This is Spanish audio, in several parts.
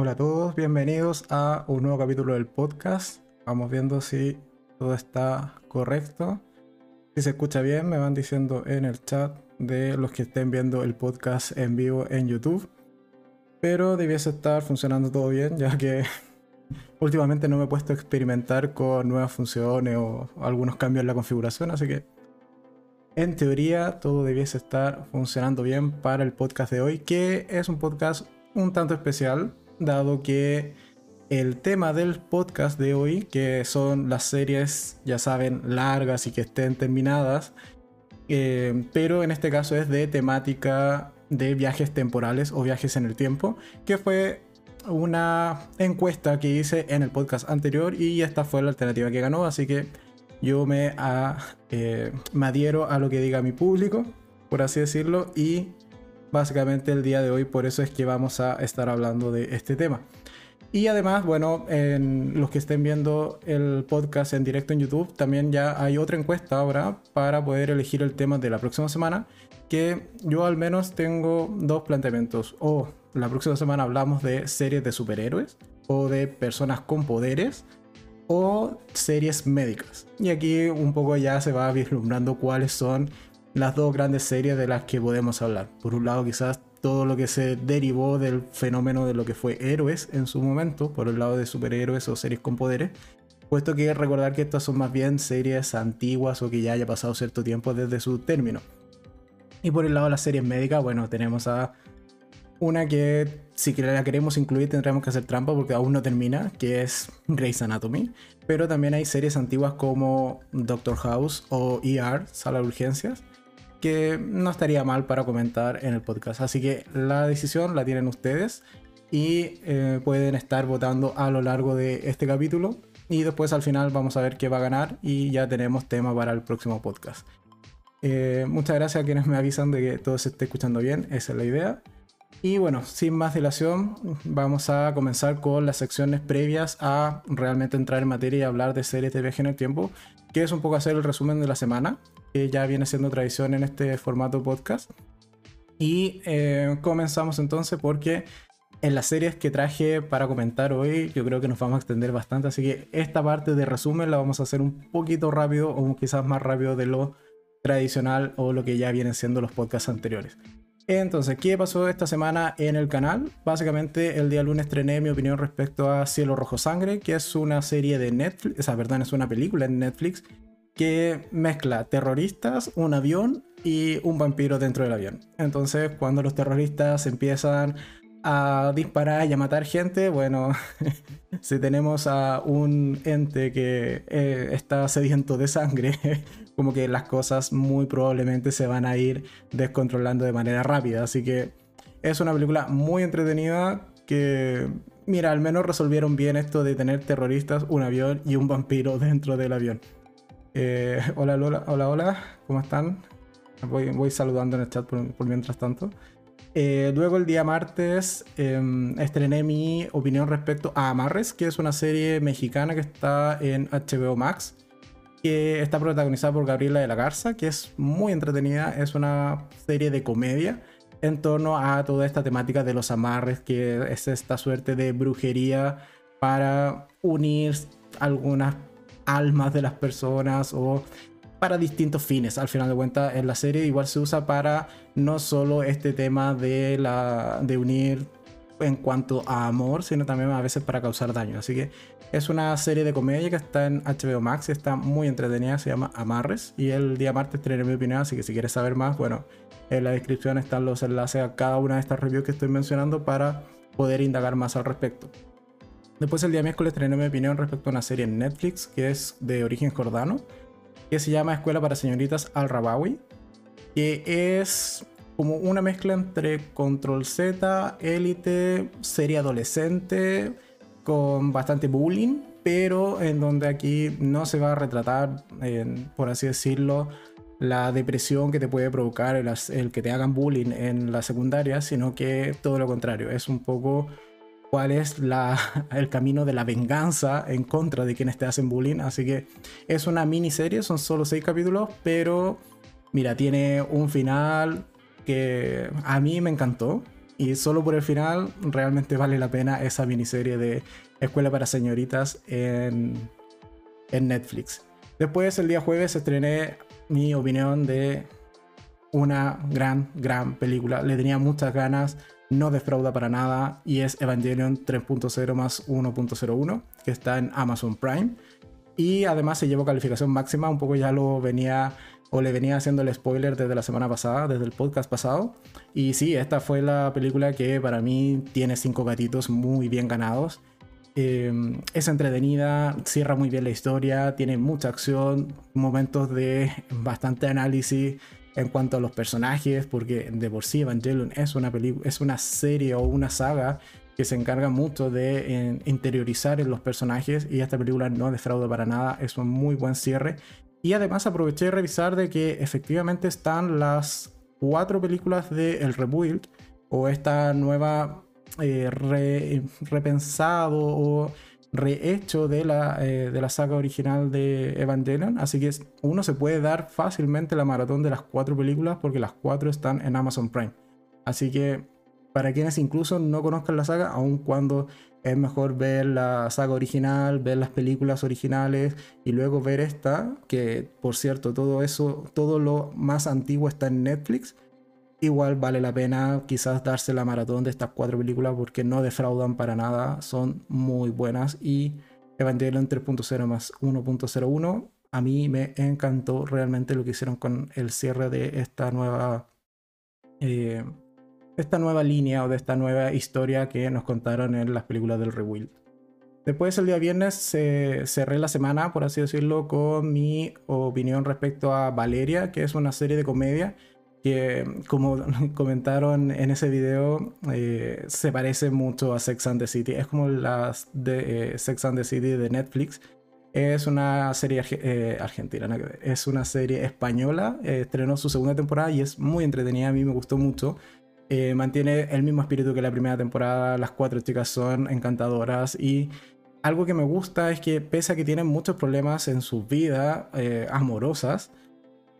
Hola a todos, bienvenidos a un nuevo capítulo del podcast. Vamos viendo si todo está correcto. Si se escucha bien, me van diciendo en el chat de los que estén viendo el podcast en vivo en YouTube. Pero debiese estar funcionando todo bien, ya que últimamente no me he puesto a experimentar con nuevas funciones o algunos cambios en la configuración, así que en teoría todo debiese estar funcionando bien para el podcast de hoy, que es un podcast un tanto especial, dado que el tema del podcast de hoy, que son las series, ya saben, largas y que estén terminadas, eh, pero en este caso es de temática de viajes temporales o viajes en el tiempo, que fue una encuesta que hice en el podcast anterior y esta fue la alternativa que ganó, así que yo me, eh, me adhiero a lo que diga mi público, por así decirlo, y básicamente el día de hoy por eso es que vamos a estar hablando de este tema. Y además, bueno, en los que estén viendo el podcast en directo en YouTube, también ya hay otra encuesta ahora para poder elegir el tema de la próxima semana, que yo al menos tengo dos planteamientos. O la próxima semana hablamos de series de superhéroes, o de personas con poderes, o series médicas. Y aquí un poco ya se va vislumbrando cuáles son las dos grandes series de las que podemos hablar. Por un lado, quizás todo lo que se derivó del fenómeno de lo que fue héroes en su momento, por el lado de superhéroes o series con poderes, puesto que recordar que estas son más bien series antiguas o que ya haya pasado cierto tiempo desde su término. Y por el lado de las series médicas, bueno, tenemos a una que si la queremos incluir tendremos que hacer trampa porque aún no termina, que es Grey's Anatomy. Pero también hay series antiguas como Doctor House o ER, Sala de Urgencias, que no estaría mal para comentar en el podcast. Así que la decisión la tienen ustedes y eh, pueden estar votando a lo largo de este capítulo. Y después al final vamos a ver qué va a ganar y ya tenemos tema para el próximo podcast. Eh, muchas gracias a quienes me avisan de que todo se esté escuchando bien, esa es la idea. Y bueno, sin más dilación, vamos a comenzar con las secciones previas a realmente entrar en materia y hablar de series de viaje en el tiempo, que es un poco hacer el resumen de la semana que ya viene siendo tradición en este formato podcast. Y eh, comenzamos entonces porque en las series que traje para comentar hoy, yo creo que nos vamos a extender bastante, así que esta parte de resumen la vamos a hacer un poquito rápido o quizás más rápido de lo tradicional o lo que ya vienen siendo los podcasts anteriores. Entonces, ¿qué pasó esta semana en el canal? Básicamente, el día lunes estrené mi opinión respecto a Cielo Rojo Sangre, que es una serie de Netflix, o sea, perdón, es una película en Netflix que mezcla terroristas, un avión y un vampiro dentro del avión. Entonces, cuando los terroristas empiezan a disparar y a matar gente, bueno, si tenemos a un ente que eh, está sediento de sangre, como que las cosas muy probablemente se van a ir descontrolando de manera rápida. Así que es una película muy entretenida que, mira, al menos resolvieron bien esto de tener terroristas, un avión y un vampiro dentro del avión. Eh, hola, hola, hola, hola, ¿cómo están? Voy, voy saludando en el chat por, mientras tanto. Eh, luego el día martes em, estrené mi opinión respecto a Amarres, que es una serie mexicana que está en HBO Max, que está protagonizada por Gabriela de la Garza, que es muy entretenida, es una serie de comedia en torno a toda esta temática de los amarres, que es esta suerte de brujería para unir algunas almas de las personas o para distintos fines. Al final de cuentas, en la serie igual se usa para no solo este tema de, la, de unir en cuanto a amor, sino también a veces para causar daño. Así que es una serie de comedia que está en HBO Max está muy entretenida, se llama Amarres. Y el día martes tendré mi opinión, así que si quieres saber más, bueno, en la descripción están los enlaces a cada una de estas reviews que estoy mencionando para poder indagar más al respecto. Después el día miércoles traeré mi opinión respecto a una serie en Netflix que es de origen jordano, que se llama Escuela para Señoritas Al-Rabawi, que es como una mezcla entre Control Z, Élite, serie adolescente, con bastante bullying, pero en donde aquí no se va a retratar, por así decirlo, la depresión que te puede provocar el que te hagan bullying en la secundaria, sino que todo lo contrario, es un poco cuál es el camino de la venganza en contra de quienes te hacen bullying. Así que es una miniserie, son solo seis capítulos, pero mira, tiene un final que a mí me encantó. y solo por el final realmente vale la pena esa miniserie de Escuela para Señoritas en, en Netflix. Después, el día jueves, estrené mi opinión de una gran, gran película. Le tenía muchas ganas, no defrauda para nada y es Evangelion 3.0 más 1.01, que está en Amazon Prime. Y además se llevó calificación máxima, un poco ya lo venía o le venía haciendo el spoiler desde la semana pasada, desde el podcast pasado. Y sí, esta fue la película que para mí tiene cinco gatitos muy bien ganados. Eh, es entretenida, cierra muy bien la historia, tiene mucha acción, momentos de bastante análisis en cuanto a los personajes, porque de por sí Evangelion es una, es una serie o una saga que se encarga mucho de interiorizar en los personajes y esta película no defrauda para nada, es un muy buen cierre. Y además aproveché de revisar de que efectivamente están las cuatro películas de El Rebuild o esta nueva eh, repensado o rehecho de la, eh, de la saga original de Evangelion. Así que uno se puede dar fácilmente la maratón de las cuatro películas porque las cuatro están en Amazon Prime. Así que para quienes incluso no conozcan la saga, aun cuando es mejor ver la saga original, ver las películas originales y luego ver esta, que por cierto, todo eso, todo lo más antiguo está en Netflix igual vale la pena quizás darse la maratón de estas cuatro películas porque no defraudan para nada, son muy buenas y Evangelion 3.0 más 1.01 a mí me encantó realmente lo que hicieron con el cierre de esta nueva eh, esta nueva línea o de esta nueva historia que nos contaron en las películas del Rebuild. Después el día viernes cerré la semana, por así decirlo, con mi opinión respecto a Valeria, que es una serie de comedia como comentaron en ese video, eh, se parece mucho a Sex and the City. Es como las de eh, Sex and the City de Netflix. Es una serie eh, argentina, es una serie española. estrenó su segunda temporada y es muy entretenida. A mí me gustó mucho. mantiene el mismo espíritu que la primera temporada. Las cuatro chicas son encantadoras y algo que me gusta es que pese a que tienen muchos problemas en sus vidas amorosas,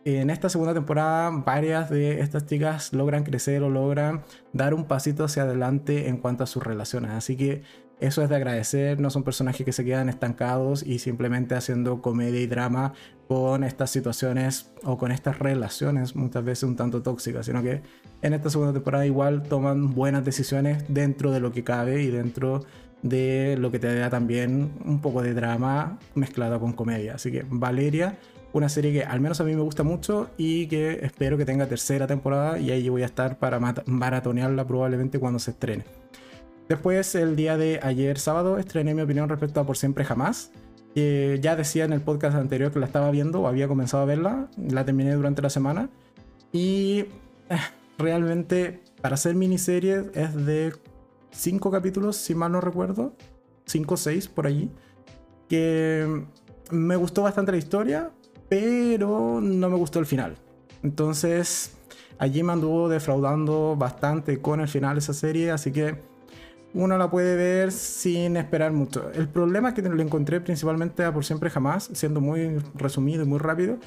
en esta segunda temporada varias de estas chicas logran crecer o logran dar un pasito hacia adelante en cuanto a sus relaciones. Así que eso es de agradecer, no son personajes que se quedan estancados y simplemente haciendo comedia y drama con estas situaciones o con estas relaciones muchas veces un tanto tóxicas, sino que en esta segunda temporada igual toman buenas decisiones dentro de lo que cabe y dentro de lo que te da también un poco de drama mezclado con comedia. Así que Valeria una serie que al menos a mí me gusta mucho y que espero que tenga tercera temporada y ahí voy a estar para maratonearla probablemente cuando se estrene. Después, el día de ayer sábado, estrené mi opinión respecto a Por Siempre Jamás. Que ya decía en el podcast anterior que la estaba viendo o había comenzado a verla. La terminé durante la semana. Y eh, realmente, para ser miniserie, es de cinco capítulos, si mal no recuerdo. Cinco o seis por allí. Que me gustó bastante la historia pero no me gustó el final. Entonces, allí me anduvo defraudando bastante con el final de esa serie, así que uno la puede ver sin esperar mucho. El problema que lo encontré principalmente a Por Siempre Jamás, siendo muy resumido y muy rápido,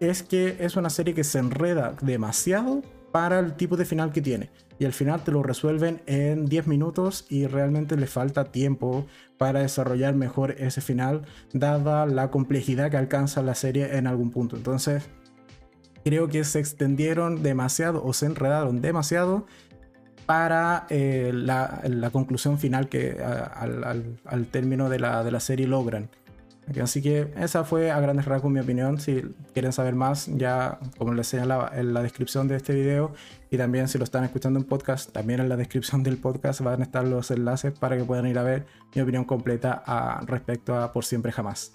es que es una serie que se enreda demasiado para el tipo de final que tiene. Y al final te lo resuelven en 10 minutos y realmente le falta tiempo para desarrollar mejor ese final, dada la complejidad que alcanza la serie en algún punto. Entonces, creo que se extendieron demasiado o se enredaron demasiado para eh, la, conclusión final que al, término de la, de la serie logran. Así que esa fue a grandes rasgos mi opinión. Si quieren saber más, ya como les señalaba en la descripción de este video y también si lo están escuchando en podcast, también en la descripción del podcast van a estar los enlaces para que puedan ir a ver mi opinión completa respecto a Por Siempre Jamás.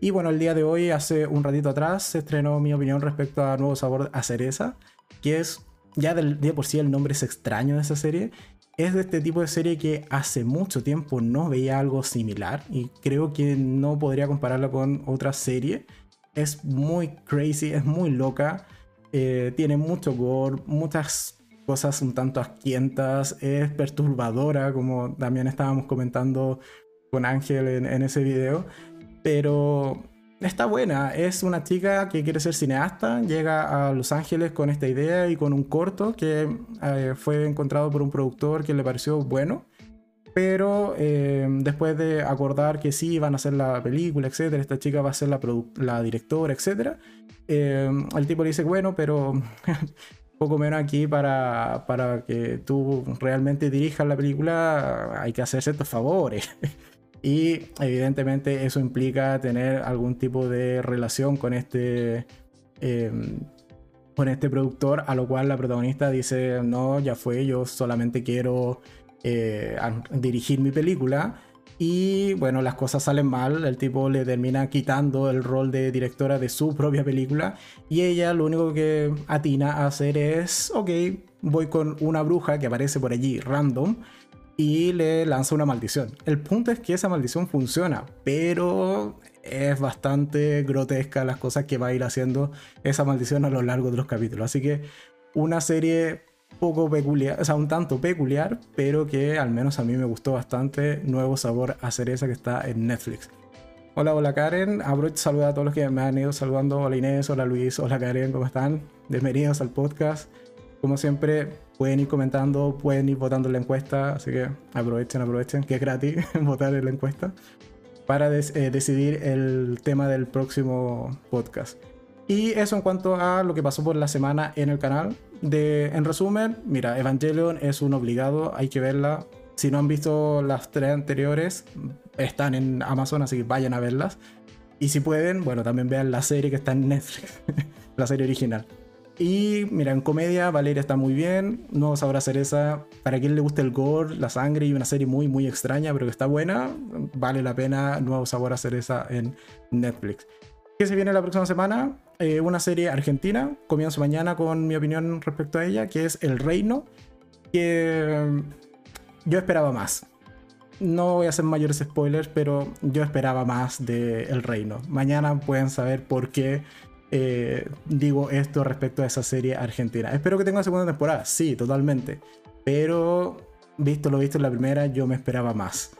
Y bueno, el día de hoy, hace un ratito atrás, se estrenó mi opinión respecto a Nuevo Sabor a Cereza, que es ya del día por sí el nombre es extraño de esa serie es de este tipo de serie que hace mucho tiempo no veía algo similar y creo que no podría compararla con otra serie. Es muy crazy, es muy loca, eh, tiene mucho gore, muchas cosas un tanto asquientas, es perturbadora, como también estábamos comentando con Ángel en, ese video, pero está buena. Es una chica que quiere ser cineasta, llega a Los Ángeles con esta idea y con un corto que eh, fue encontrado por un productor que le pareció bueno. Pero eh, después de acordar que sí van a hacer la película, etcétera, esta chica va a ser la, directora, etcétera, eh, el tipo le dice, bueno, pero poco menos aquí para, para que tú realmente dirijas la película hay que hacer ciertos favores. y evidentemente eso implica tener algún tipo de relación con este, em, con este productor, a lo cual la protagonista dice, no, ya fue, yo solamente quiero eh, dirigir mi película. Y bueno, las cosas salen mal, el tipo le termina quitando el rol de directora de su propia película y ella lo único que atina a hacer es, ok, voy con una bruja que aparece por allí random y le lanza una maldición. El punto es que esa maldición funciona, pero es bastante grotesca las cosas que va a ir haciendo esa maldición a lo largo de los capítulos. Así que una serie poco peculiar, o sea, un tanto peculiar, pero que al menos a mí me gustó bastante. Nuevo sabor a cereza que está en Netflix. Hola, hola Karen. Aprovecho saludar a todos los que me han ido saludando. Hola Inés, hola Luis, hola Karen, ¿cómo están? Bienvenidos al podcast. Como siempre, pueden ir comentando, pueden ir votando en la encuesta, así que aprovechen, aprovechen, que es gratis votar en la encuesta para eh, decidir el tema del próximo podcast. Y eso en cuanto a lo que pasó por la semana en el canal. De, en resumen, mira, Evangelion es un obligado, hay que verla. Si no han visto las tres anteriores, están en Amazon, así que vayan a verlas. Y si pueden, bueno, también vean la serie que está en Netflix, la serie original. Y mira, en comedia, Valeria está muy bien. No sabrá cereza. Para quien le guste el gore, la sangre y una serie muy, muy extraña, pero que está buena, vale la pena. Nuevo sabor a cereza en Netflix. ¿Qué se viene la próxima semana? Eh, una serie argentina. Comienzo mañana con mi opinión respecto a ella, que es El Reino. Que mm, yo esperaba más. No voy a hacer mayores spoilers, pero yo esperaba más de El Reino. Mañana pueden saber por qué eh, digo esto respecto a esa serie argentina. Espero que tenga segunda temporada, sí, totalmente. Pero visto lo visto en la primera, yo me esperaba más.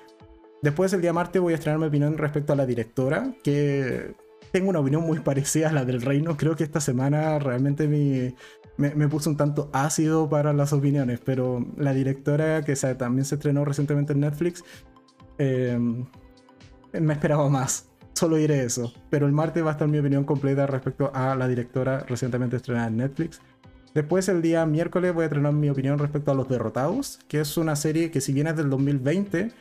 Después el día martes voy a estrenar mi opinión respecto a la directora, que tengo una opinión muy parecida a la del reino. Creo que esta semana realmente me, me, puso un tanto ácido para las opiniones, pero la directora que también se estrenó recientemente en Netflix, eh, me esperaba más. Solo diré eso. Pero el martes va a estar mi opinión completa respecto a la directora recientemente estrenada en Netflix. Después el día miércoles voy a estrenar mi opinión respecto a Los Derrotados, que es una serie que si bien es del 2020,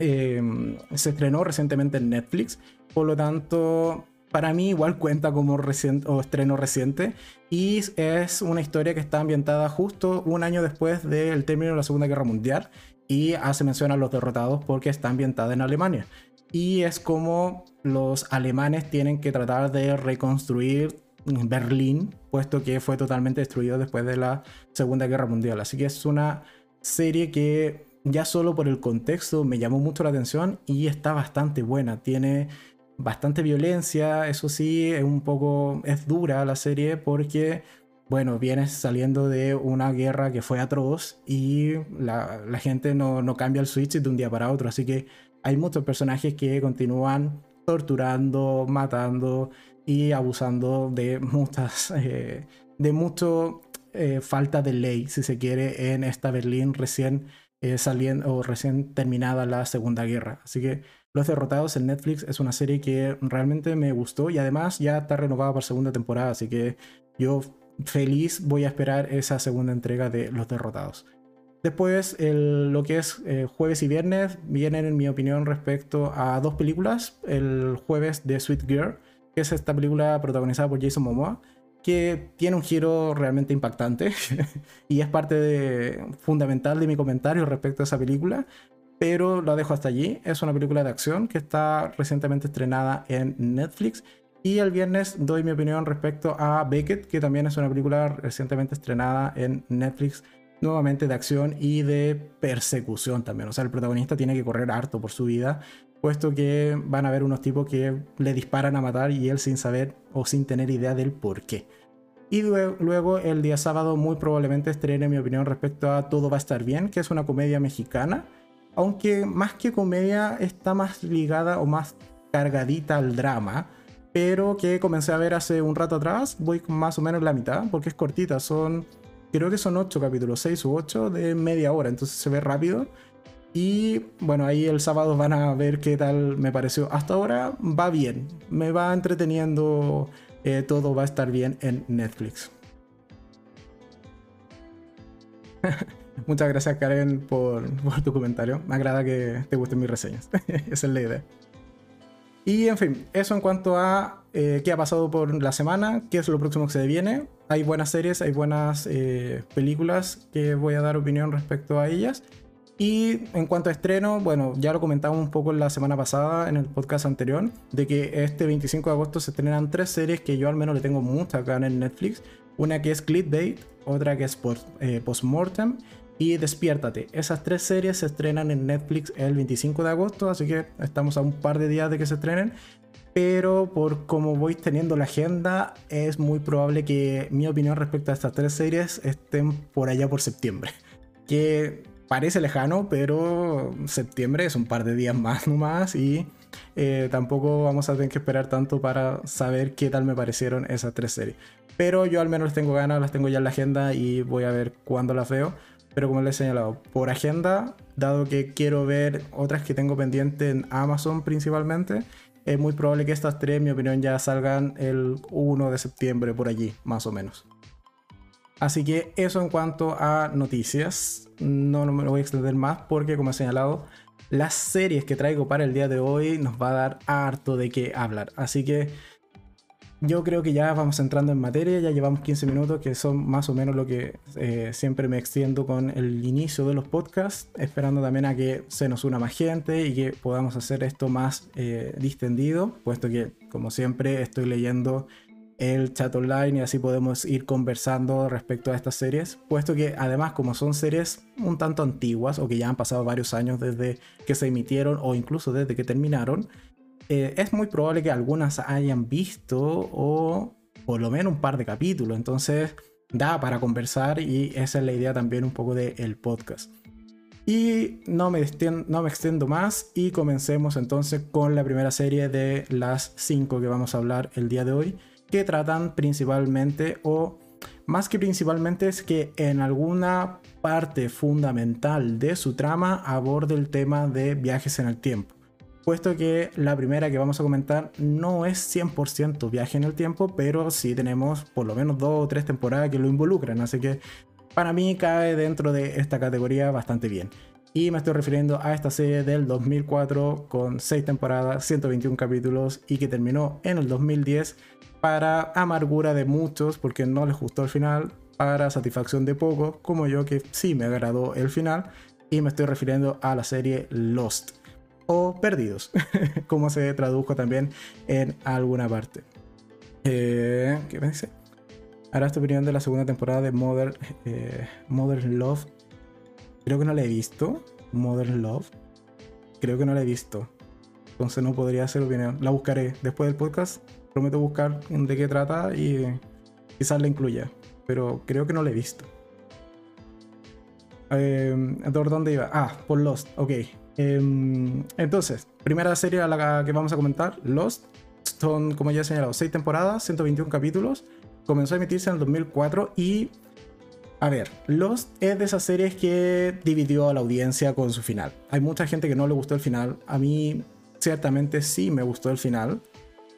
eh, se estrenó recientemente en Netflix por lo tanto, para mí igual cuenta como estreno reciente y es una historia que está ambientada justo un año después del término de la Segunda Guerra Mundial y hace mención a los derrotados porque está ambientada en Alemania. Y es como los alemanes tienen que tratar de reconstruir Berlín, puesto que fue totalmente destruido después de la Segunda Guerra Mundial. Así que es una serie que ya solo por el contexto me llamó mucho la atención y está bastante buena. Tiene bastante violencia, eso sí, es un poco, es dura la serie porque, bueno, vienes saliendo de una guerra que fue atroz y la, gente no, no, cambia el switch de un día para otro, así que hay muchos personajes que continúan torturando, matando y abusando de muchas, eh, de mucho eh, falta de ley, si se quiere, en esta Berlín recién eh, saliendo o recién terminada la Segunda Guerra. Así que los Derrotados en Netflix es una serie que realmente me gustó y además ya está renovada para segunda temporada, así que yo feliz voy a esperar esa segunda entrega de Los Derrotados. Después, lo que es eh, jueves y viernes, vienen en mi opinión respecto a dos películas. El jueves de Sweet Girl, que es esta película protagonizada por Jason Momoa, que tiene un giro realmente impactante y es parte fundamental de mi comentario respecto a esa película, pero lo dejo hasta allí. Es una película de acción que está recientemente estrenada en Netflix. Y el viernes doy mi opinión respecto a Beckett, que también es una película recientemente estrenada en Netflix, nuevamente de acción y de persecución también. O sea, el protagonista tiene que correr harto por su vida, puesto que van a haber unos tipos que le disparan a matar y él sin saber o sin tener idea del por qué. Y luego el día sábado muy probablemente estrene mi opinión respecto a Todo va a estar bien, que es una comedia mexicana aunque más que comedia está más ligada o más cargadita al drama, pero que comencé a ver hace un rato atrás. Voy más o menos la mitad, porque es cortita, son, creo que son 8 capítulos, 6 u 8 de media hora, entonces se ve rápido. Y bueno, ahí el sábado van a ver qué tal me pareció. Hasta ahora va bien, me va entreteniendo, eh, todo va a estar bien en Netflix. Muchas gracias Karen por, tu comentario. Me agrada que te gusten mis reseñas. Esa es la idea. Y en fin, eso en cuanto a eh, qué ha pasado por la semana, qué es lo próximo que se viene. Hay buenas series, hay buenas eh, películas que voy a dar opinión respecto a ellas. Y en cuanto a estreno, bueno, ya lo comentamos un poco la semana pasada en el podcast anterior, de que este 25 de agosto se estrenan tres series que yo al menos le tengo mucha ganas en Netflix. Una que es Clickbait, otra que es Post, eh, Postmortem y Despiértate. Esas tres series se estrenan en Netflix el 25 de agosto, así que estamos a un par de días de que se estrenen. Pero por como voy teniendo la agenda, es muy probable que mi opinión respecto a estas tres series estén por allá por septiembre. Que parece lejano, pero septiembre es un par de días más nomás y eh, tampoco vamos a tener que esperar tanto para saber qué tal me parecieron esas tres series. Pero yo al menos tengo ganas, las tengo ya en la agenda y voy a ver cuándo las veo. Pero como les he señalado, por agenda, dado que quiero ver otras que tengo pendiente en Amazon principalmente, es muy probable que estas tres, en mi opinión, ya salgan el 1 de septiembre por allí, más o menos. Así que eso en cuanto a noticias. No, no me lo voy a extender más porque, como he señalado, las series que traigo para el día de hoy nos va a dar harto de qué hablar. Así que yo creo que ya vamos entrando en materia, ya llevamos 15 minutos, que son más o menos lo que eh, siempre me extiendo con el inicio de los podcasts, esperando también a que se nos una más gente y que podamos hacer esto más eh, distendido, puesto que, como siempre, estoy leyendo el chat online y así podemos ir conversando respecto a estas series, puesto que además como son series un tanto antiguas o que ya han pasado varios años desde que se emitieron o incluso desde que terminaron, eh, es muy probable que algunas hayan visto o por lo menos un par de capítulos. Entonces da para conversar y esa es la idea también un poco del podcast. Y no me, extiendo, no me extiendo más y comencemos entonces con la primera serie de las cinco que vamos a hablar el día de hoy, que tratan principalmente o más que principalmente es que en alguna parte fundamental de su trama aborde el tema de viajes en el tiempo puesto que la primera que vamos a comentar no es 100% viaje en el tiempo, pero sí tenemos por lo menos dos o tres temporadas que lo involucran, así que para mí cae dentro de esta categoría bastante bien. Y me estoy refiriendo a esta serie del 2004 con 6 temporadas, 121 capítulos y que terminó en el 2010 para amargura de muchos porque no les gustó el final, para satisfacción de pocos como yo que sí me agradó el final. Y me estoy refiriendo a la serie Lost o perdidos, como se tradujo también en alguna parte. Eh, ¿Qué me dice? Ahora esta opinión de la segunda temporada de Modern, eh, Modern Love. Creo que no la he visto. Modern Love. Creo que no la he visto. Entonces no podría hacer opinión. La buscaré después del podcast. Prometo buscar de qué trata y quizás la incluya. Pero creo que no la he visto. ¿Por dónde iba? Ah, por Lost. Ok. Em, entonces, primera serie a la que vamos a comentar, Lost. Son, como ya he señalado, 6 temporadas, 121 capítulos. Comenzó a emitirse en el 2004 y... A ver, Lost es de esas series que dividió a la audiencia con su final. Hay mucha gente que no le gustó el final. A mí, ciertamente sí me gustó el final.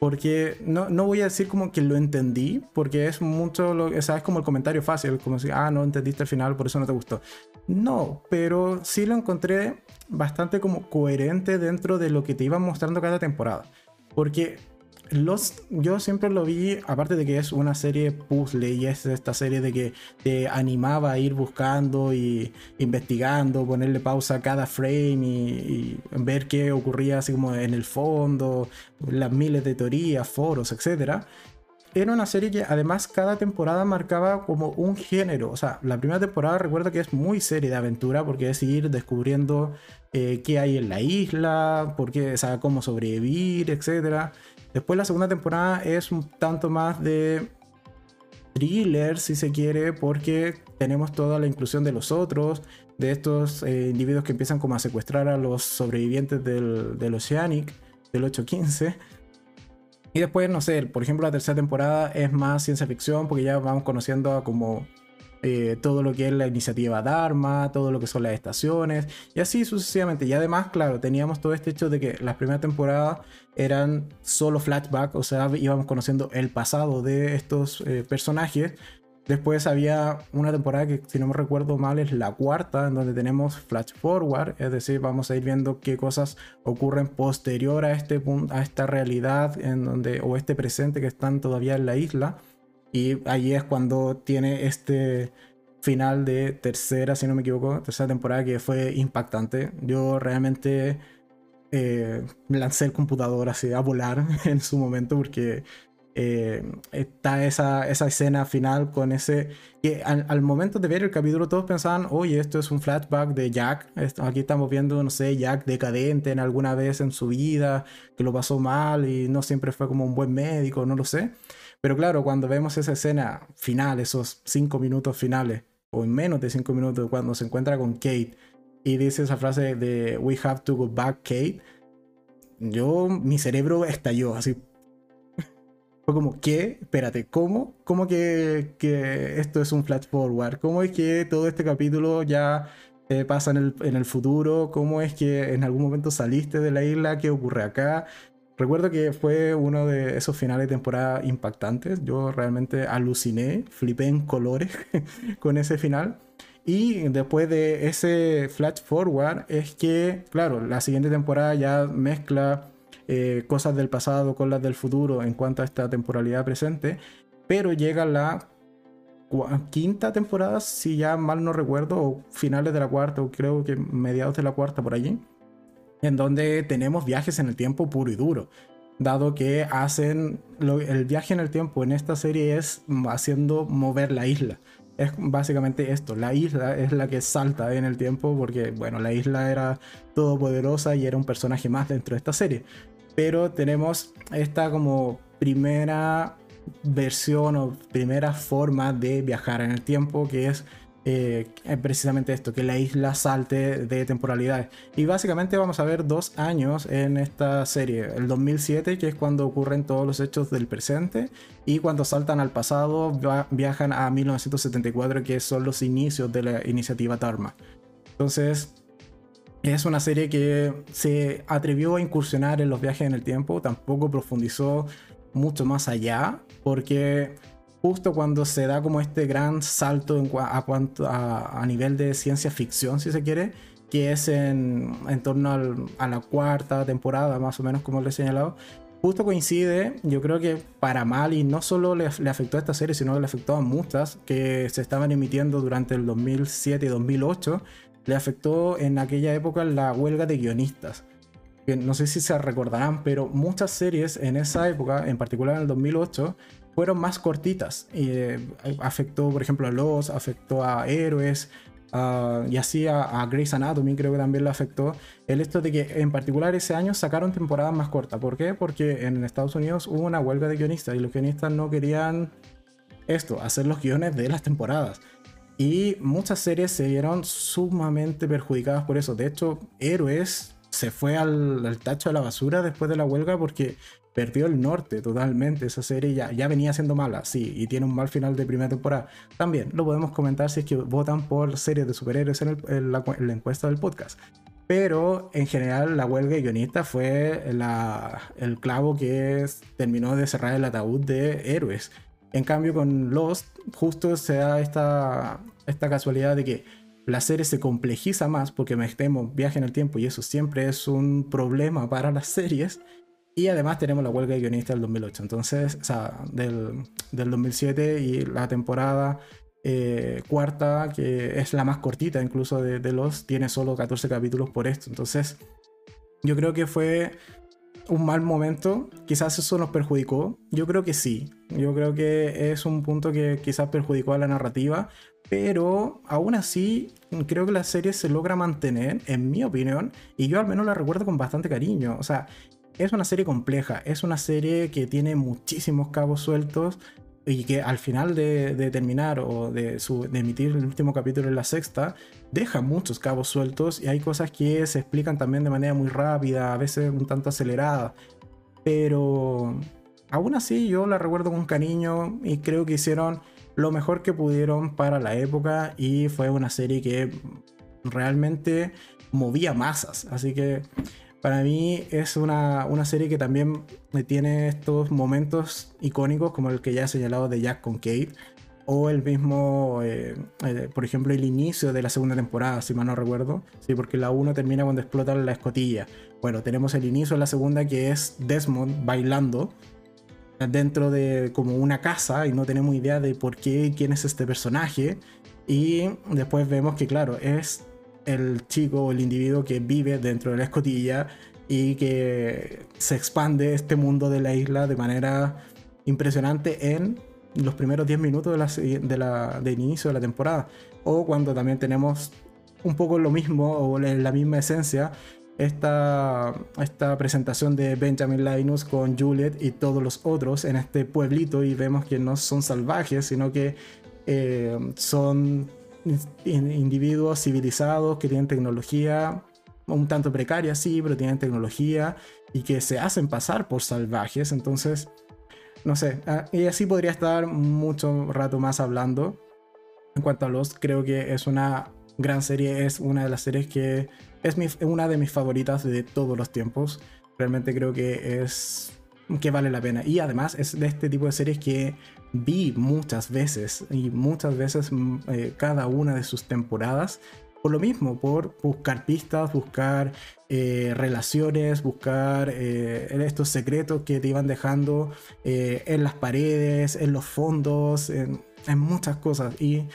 Porque no, no, voy a decir como que lo entendí, porque es mucho, lo, o es como el comentario fácil, como si, ah, no entendiste el final, por eso no te gustó. No, pero sí lo encontré bastante como coherente dentro de lo que te iban mostrando cada temporada. Porque los, yo siempre lo vi, aparte de que es una serie puzzle y es esta serie de que te animaba a ir buscando y investigando, ponerle pausa a cada frame y, ver qué ocurría así como en el fondo, las miles de teorías, foros, etcétera era una serie que además cada temporada marcaba como un género. O sea, la primera temporada recuerdo que es muy serie de aventura porque es ir descubriendo eh, qué hay en la isla, por qué, o cómo sobrevivir, etc. Después la segunda temporada es un tanto más de thriller, si se quiere, porque tenemos toda la inclusión de los otros, de estos eh, individuos que empiezan como a secuestrar a los sobrevivientes del, del Oceanic del 8-15. Y después, no sé, por ejemplo, la tercera temporada es más ciencia ficción porque ya vamos conociendo a como eh, todo lo que es la iniciativa Dharma, todo lo que son las estaciones y así sucesivamente. Y además, claro, teníamos todo este hecho de que las primeras temporadas eran solo flashback, o sea, íbamos conociendo el pasado de estos eh, personajes. Después había una temporada que, si no me recuerdo mal, es la cuarta, en donde tenemos flash forward, es decir, vamos a ir viendo qué cosas ocurren posterior a, este, a esta realidad en donde, o este presente que están todavía en la isla. Y ahí es cuando tiene este final de tercera, si no me equivoco, tercera temporada que fue impactante. Yo realmente eh, lancé el computador así a volar en su momento porque eh, está esa, esa, escena final con ese... que al, momento de ver el capítulo todos pensaban, oye, esto es un flashback de Jack. aquí estamos viendo, no sé, Jack decadente en alguna vez en su vida, que lo pasó mal y no siempre fue como un buen médico, no lo sé. Pero claro, cuando vemos esa escena final, esos cinco minutos finales, o en menos de cinco minutos, cuando se encuentra con Kate y dice esa frase de We have to go back, Kate, yo, mi cerebro estalló así. Fue como, ¿qué? Espérate, ¿cómo? ¿Cómo que, que esto es un flash forward? ¿Cómo es que todo este capítulo ya eh, pasa en el, en el futuro? ¿Cómo es que en algún momento saliste de la isla? ¿Qué ocurre acá? Recuerdo que fue uno de esos finales de temporada impactantes. Yo realmente aluciné, flipé en colores con ese final. Y después de ese flash forward es que, claro, la siguiente temporada ya mezcla eh, cosas del pasado con las del futuro en cuanto a esta temporalidad presente. Pero llega la quinta temporada, si ya mal no recuerdo, o finales de la cuarta, o creo que mediados de la cuarta por allí en donde tenemos viajes en el tiempo puro y duro. Dado que hacen el viaje en el tiempo en esta serie es haciendo mover la isla. Es básicamente esto, la isla es la que salta en el tiempo porque, bueno, la isla era todopoderosa y era un personaje más dentro de esta serie. Pero tenemos esta como primera versión o primera forma de viajar en el tiempo que es eh, precisamente esto, que la isla salte de temporalidades. Y básicamente vamos a ver dos años en esta serie. El 2007, que es cuando ocurren todos los hechos del presente, y cuando saltan al pasado, viajan a 1974, que son los inicios de la iniciativa Dharma. Entonces, es una serie que se atrevió a incursionar en los viajes en el tiempo, tampoco profundizó mucho más allá, porque justo cuando se da como este gran salto a, cuanto a, nivel de ciencia ficción, si se quiere, que es en, torno a la cuarta temporada, más o menos como le he señalado, justo coincide, yo creo que para mal, y no solo le, afectó a esta serie, sino que le afectó a muchas que se estaban emitiendo durante el 2007 y 2008, le afectó en aquella época la huelga de guionistas. No sé si se recordarán, pero muchas series en esa época, en particular en el 2008, fueron más cortitas. Eh, afectó, por ejemplo, a Los, afectó a Héroes, y así a, a, Grey's Anatomy creo que también lo afectó. El hecho de que en particular ese año sacaron temporadas más cortas. ¿Por qué? Porque en Estados Unidos hubo una huelga de guionistas y los guionistas no querían esto, hacer los guiones de las temporadas. Y muchas series se vieron sumamente perjudicadas por eso. De hecho, Héroes se fue al, al, tacho de la basura después de la huelga porque perdió el norte totalmente. Esa serie ya, ya venía siendo mala, sí, y tiene un mal final de primera temporada. También lo podemos comentar si es que votan por series de superhéroes en, la, encuesta del podcast. Pero en general la huelga de guionistas fue el clavo que terminó de cerrar el ataúd de héroes. En cambio con Lost justo se da esta, esta casualidad de que la serie se complejiza más porque metemos viaje en el tiempo y eso siempre es un problema para las series y además tenemos la huelga de guionistas del 2008, entonces, o sea, del, del 2007 y la temporada eh, cuarta, que es la más cortita incluso de, de, los, tiene solo 14 capítulos por esto. Entonces, yo creo que fue un mal momento, quizás eso nos perjudicó, yo creo que sí, yo creo que es un punto que quizás perjudicó a la narrativa, pero aún así creo que la serie se logra mantener, en mi opinión, y yo al menos la recuerdo con bastante cariño, o sea, es una serie compleja, es una serie que tiene muchísimos cabos sueltos, y que al final de, terminar o de, su, de emitir el último capítulo en la sexta, deja muchos cabos sueltos y hay cosas que se explican también de manera muy rápida, a veces un tanto acelerada. Pero aún así yo la recuerdo con cariño y creo que hicieron lo mejor que pudieron para la época y fue una serie que realmente movía masas. Así que para mí es una, serie que también tiene estos momentos icónicos como el que ya he señalado de Jack con Kate. O el mismo, eh, eh, por ejemplo, el inicio de la segunda temporada, si mal no recuerdo. Sí, porque la 1 termina cuando explota la escotilla. Bueno, tenemos el inicio de la segunda que es Desmond bailando dentro de como una casa y no tenemos idea de por qué, quién es este personaje. Y después vemos que, claro, es el chico o el individuo que vive dentro de la escotilla y que se expande este mundo de la isla de manera impresionante en los primeros 10 minutos de, la, de, la, de inicio de la temporada. O cuando también tenemos un poco lo mismo o la misma esencia esta, esta presentación de Benjamin Linus con Juliet y todos los otros en este pueblito y vemos que no son salvajes, sino que eh, son individuos civilizados que tienen tecnología un tanto precaria, sí, pero tienen tecnología y que se hacen pasar por salvajes. Entonces, no sé, ah, y así podría estar mucho rato más hablando. En cuanto a los, creo que es una gran serie, es una de las series que es una de mis favoritas de todos los tiempos. Realmente creo que es que vale la pena. Y además es de este tipo de series que vi muchas veces y muchas veces mm, eh, cada una de sus temporadas. Por lo mismo, por buscar pistas, buscar eh, relaciones, buscar eh, estos secretos que te iban dejando en las paredes, en los fondos, en muchas cosas. Y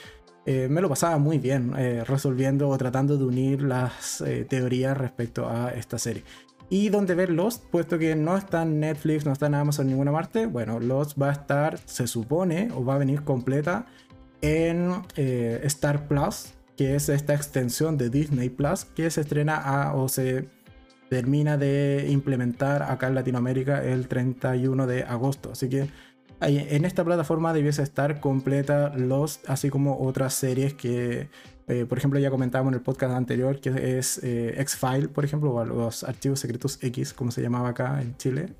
me lo pasaba muy bien resolviendo o tratando de unir las teorías respecto a esta serie y donde ver Lost, puesto que no está en Netflix, no está en Amazon ninguna parte. Bueno, Lost va a estar, se supone, o va a venir completa en eh, Star Plus, que es esta extensión de Disney Plus que se estrena o se termina de implementar acá en Latinoamérica el 31 de agosto. Así que en esta plataforma debiese estar completa Lost, así como otras series que eh, por ejemplo, ya comentábamos en el podcast anterior que es eh, X-File, por ejemplo, o los archivos secretos X, como se llamaba acá en Chile.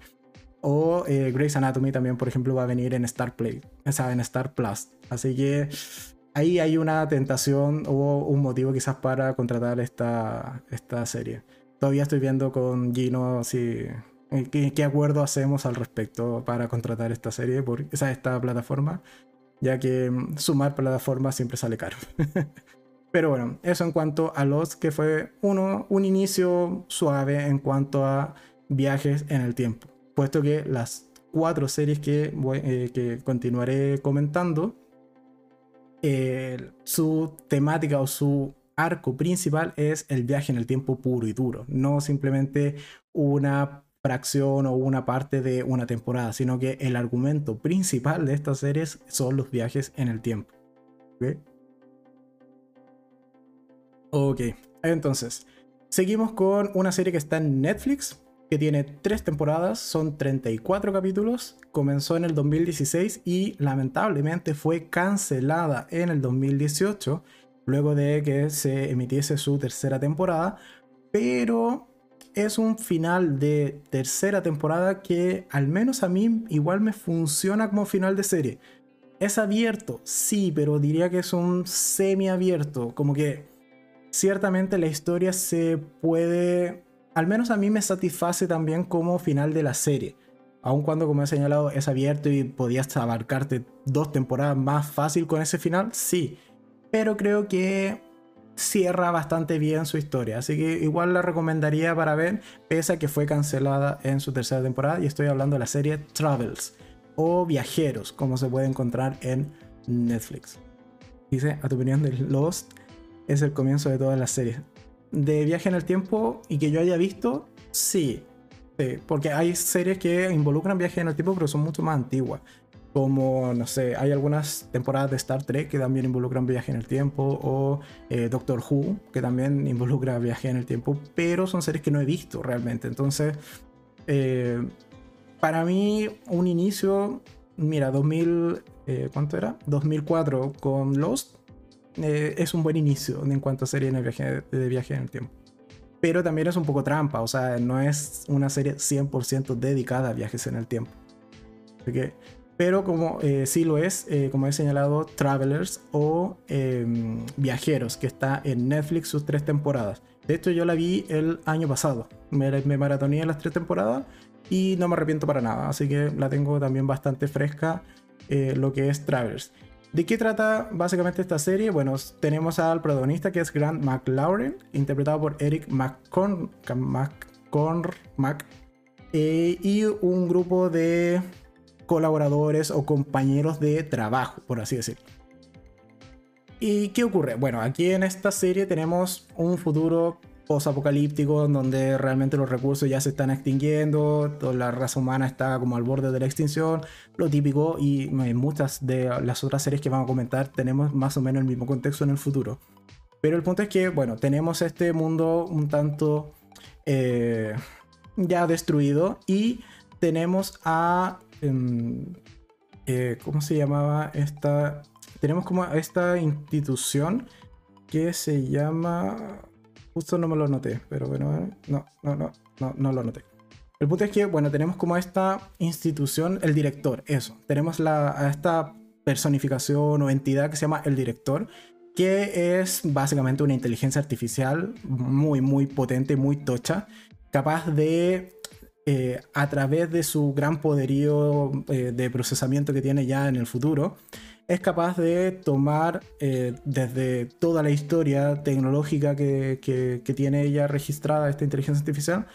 O eh, Grey's Anatomy también, por ejemplo, va a venir en Star Play, o sea, en Star Plus. Así que ahí hay una tentación o un motivo quizás para contratar esta, esta serie. Todavía estoy viendo con Gino si, qué, qué acuerdo hacemos al respecto para contratar esta serie, por, o sea, esta plataforma, ya que mm, sumar plataformas siempre sale caro. Pero bueno, eso en cuanto a los que fue uno, un inicio suave en cuanto a viajes en el tiempo. Puesto que las cuatro series que, eh, que continuaré comentando, su temática o su arco principal es el viaje en el tiempo puro y duro, no simplemente una fracción o una parte de una temporada, sino que el argumento principal de estas series son los viajes en el tiempo. Ok, entonces, seguimos con una serie que está en Netflix, que tiene tres temporadas, son 34 capítulos, comenzó en el 2016 y lamentablemente fue cancelada en el 2018, luego de que se emitiese su tercera temporada, pero es un final de tercera temporada que al menos a mí igual me funciona como final de serie. Es abierto, sí, pero diría que es un semi abierto, como que ciertamente la historia se puede, al menos a mí me satisface también como final de la serie. Aun cuando, como he señalado, es abierto y podías abarcarte dos temporadas más fácil con ese final, sí. Pero creo que cierra bastante bien su historia. Así que igual la recomendaría para ver, pese a que fue cancelada en su tercera temporada. Y estoy hablando de la serie Travels o Viajeros, como se puede encontrar en Netflix. Dice, a tu opinión de Lost, es el comienzo de todas las series. De viaje en el tiempo y que yo haya visto, sí. porque hay series que involucran viaje en el tiempo, pero son mucho más antiguas. Como, no sé, hay algunas temporadas de Star Trek que también involucran viaje en el tiempo, o eh, Doctor Who, que también involucra viaje en el tiempo, pero son series que no he visto realmente. Entonces, eh, para mí, un inicio, mira, 2000, eh, ¿cuánto era? 2004 con Lost, eh, es un buen inicio en cuanto a serie viaje, de viaje en el tiempo. Pero también es un poco trampa, o sea, no es una serie 100% dedicada a viajes en el tiempo. pero como eh, sí lo es, como he señalado, Travelers o em, Viajeros, que está en Netflix sus tres temporadas. De hecho, yo la vi el año pasado. Me, me maratoné las tres temporadas y no me arrepiento para nada. Así que la tengo también bastante fresca eh, lo que es Travelers. ¿De qué trata básicamente esta serie? Bueno, tenemos al protagonista que es Grant McLaurin, interpretado por Eric McCormack, eh, y un grupo de colaboradores o compañeros de trabajo, por así decirlo. ¿Y qué ocurre? Bueno, aquí en esta serie tenemos un futuro post-apocalíptico donde realmente los recursos ya se están extinguiendo, toda la raza humana está como al borde de la extinción, lo típico y en muchas de las otras series que vamos a comentar tenemos más o menos el mismo contexto en el futuro. Pero el punto es que, bueno, tenemos este mundo un tanto eh, ya destruido y tenemos a... Em, eh, ¿Cómo se llamaba esta tenemos como esta institución que se llama... Justo no me lo noté, pero bueno, eh, no, no, no, no, no lo noté. El punto es que, bueno, tenemos como esta institución, el director, eso. Tenemos la, esta personificación o entidad que se llama el director, que es básicamente una inteligencia artificial muy, muy potente, muy tocha, capaz de, eh, a través de su gran poderío eh, de procesamiento que tiene ya en el futuro, es capaz de tomar eh, desde toda la historia tecnológica que, tiene ella registrada, esta inteligencia artificial,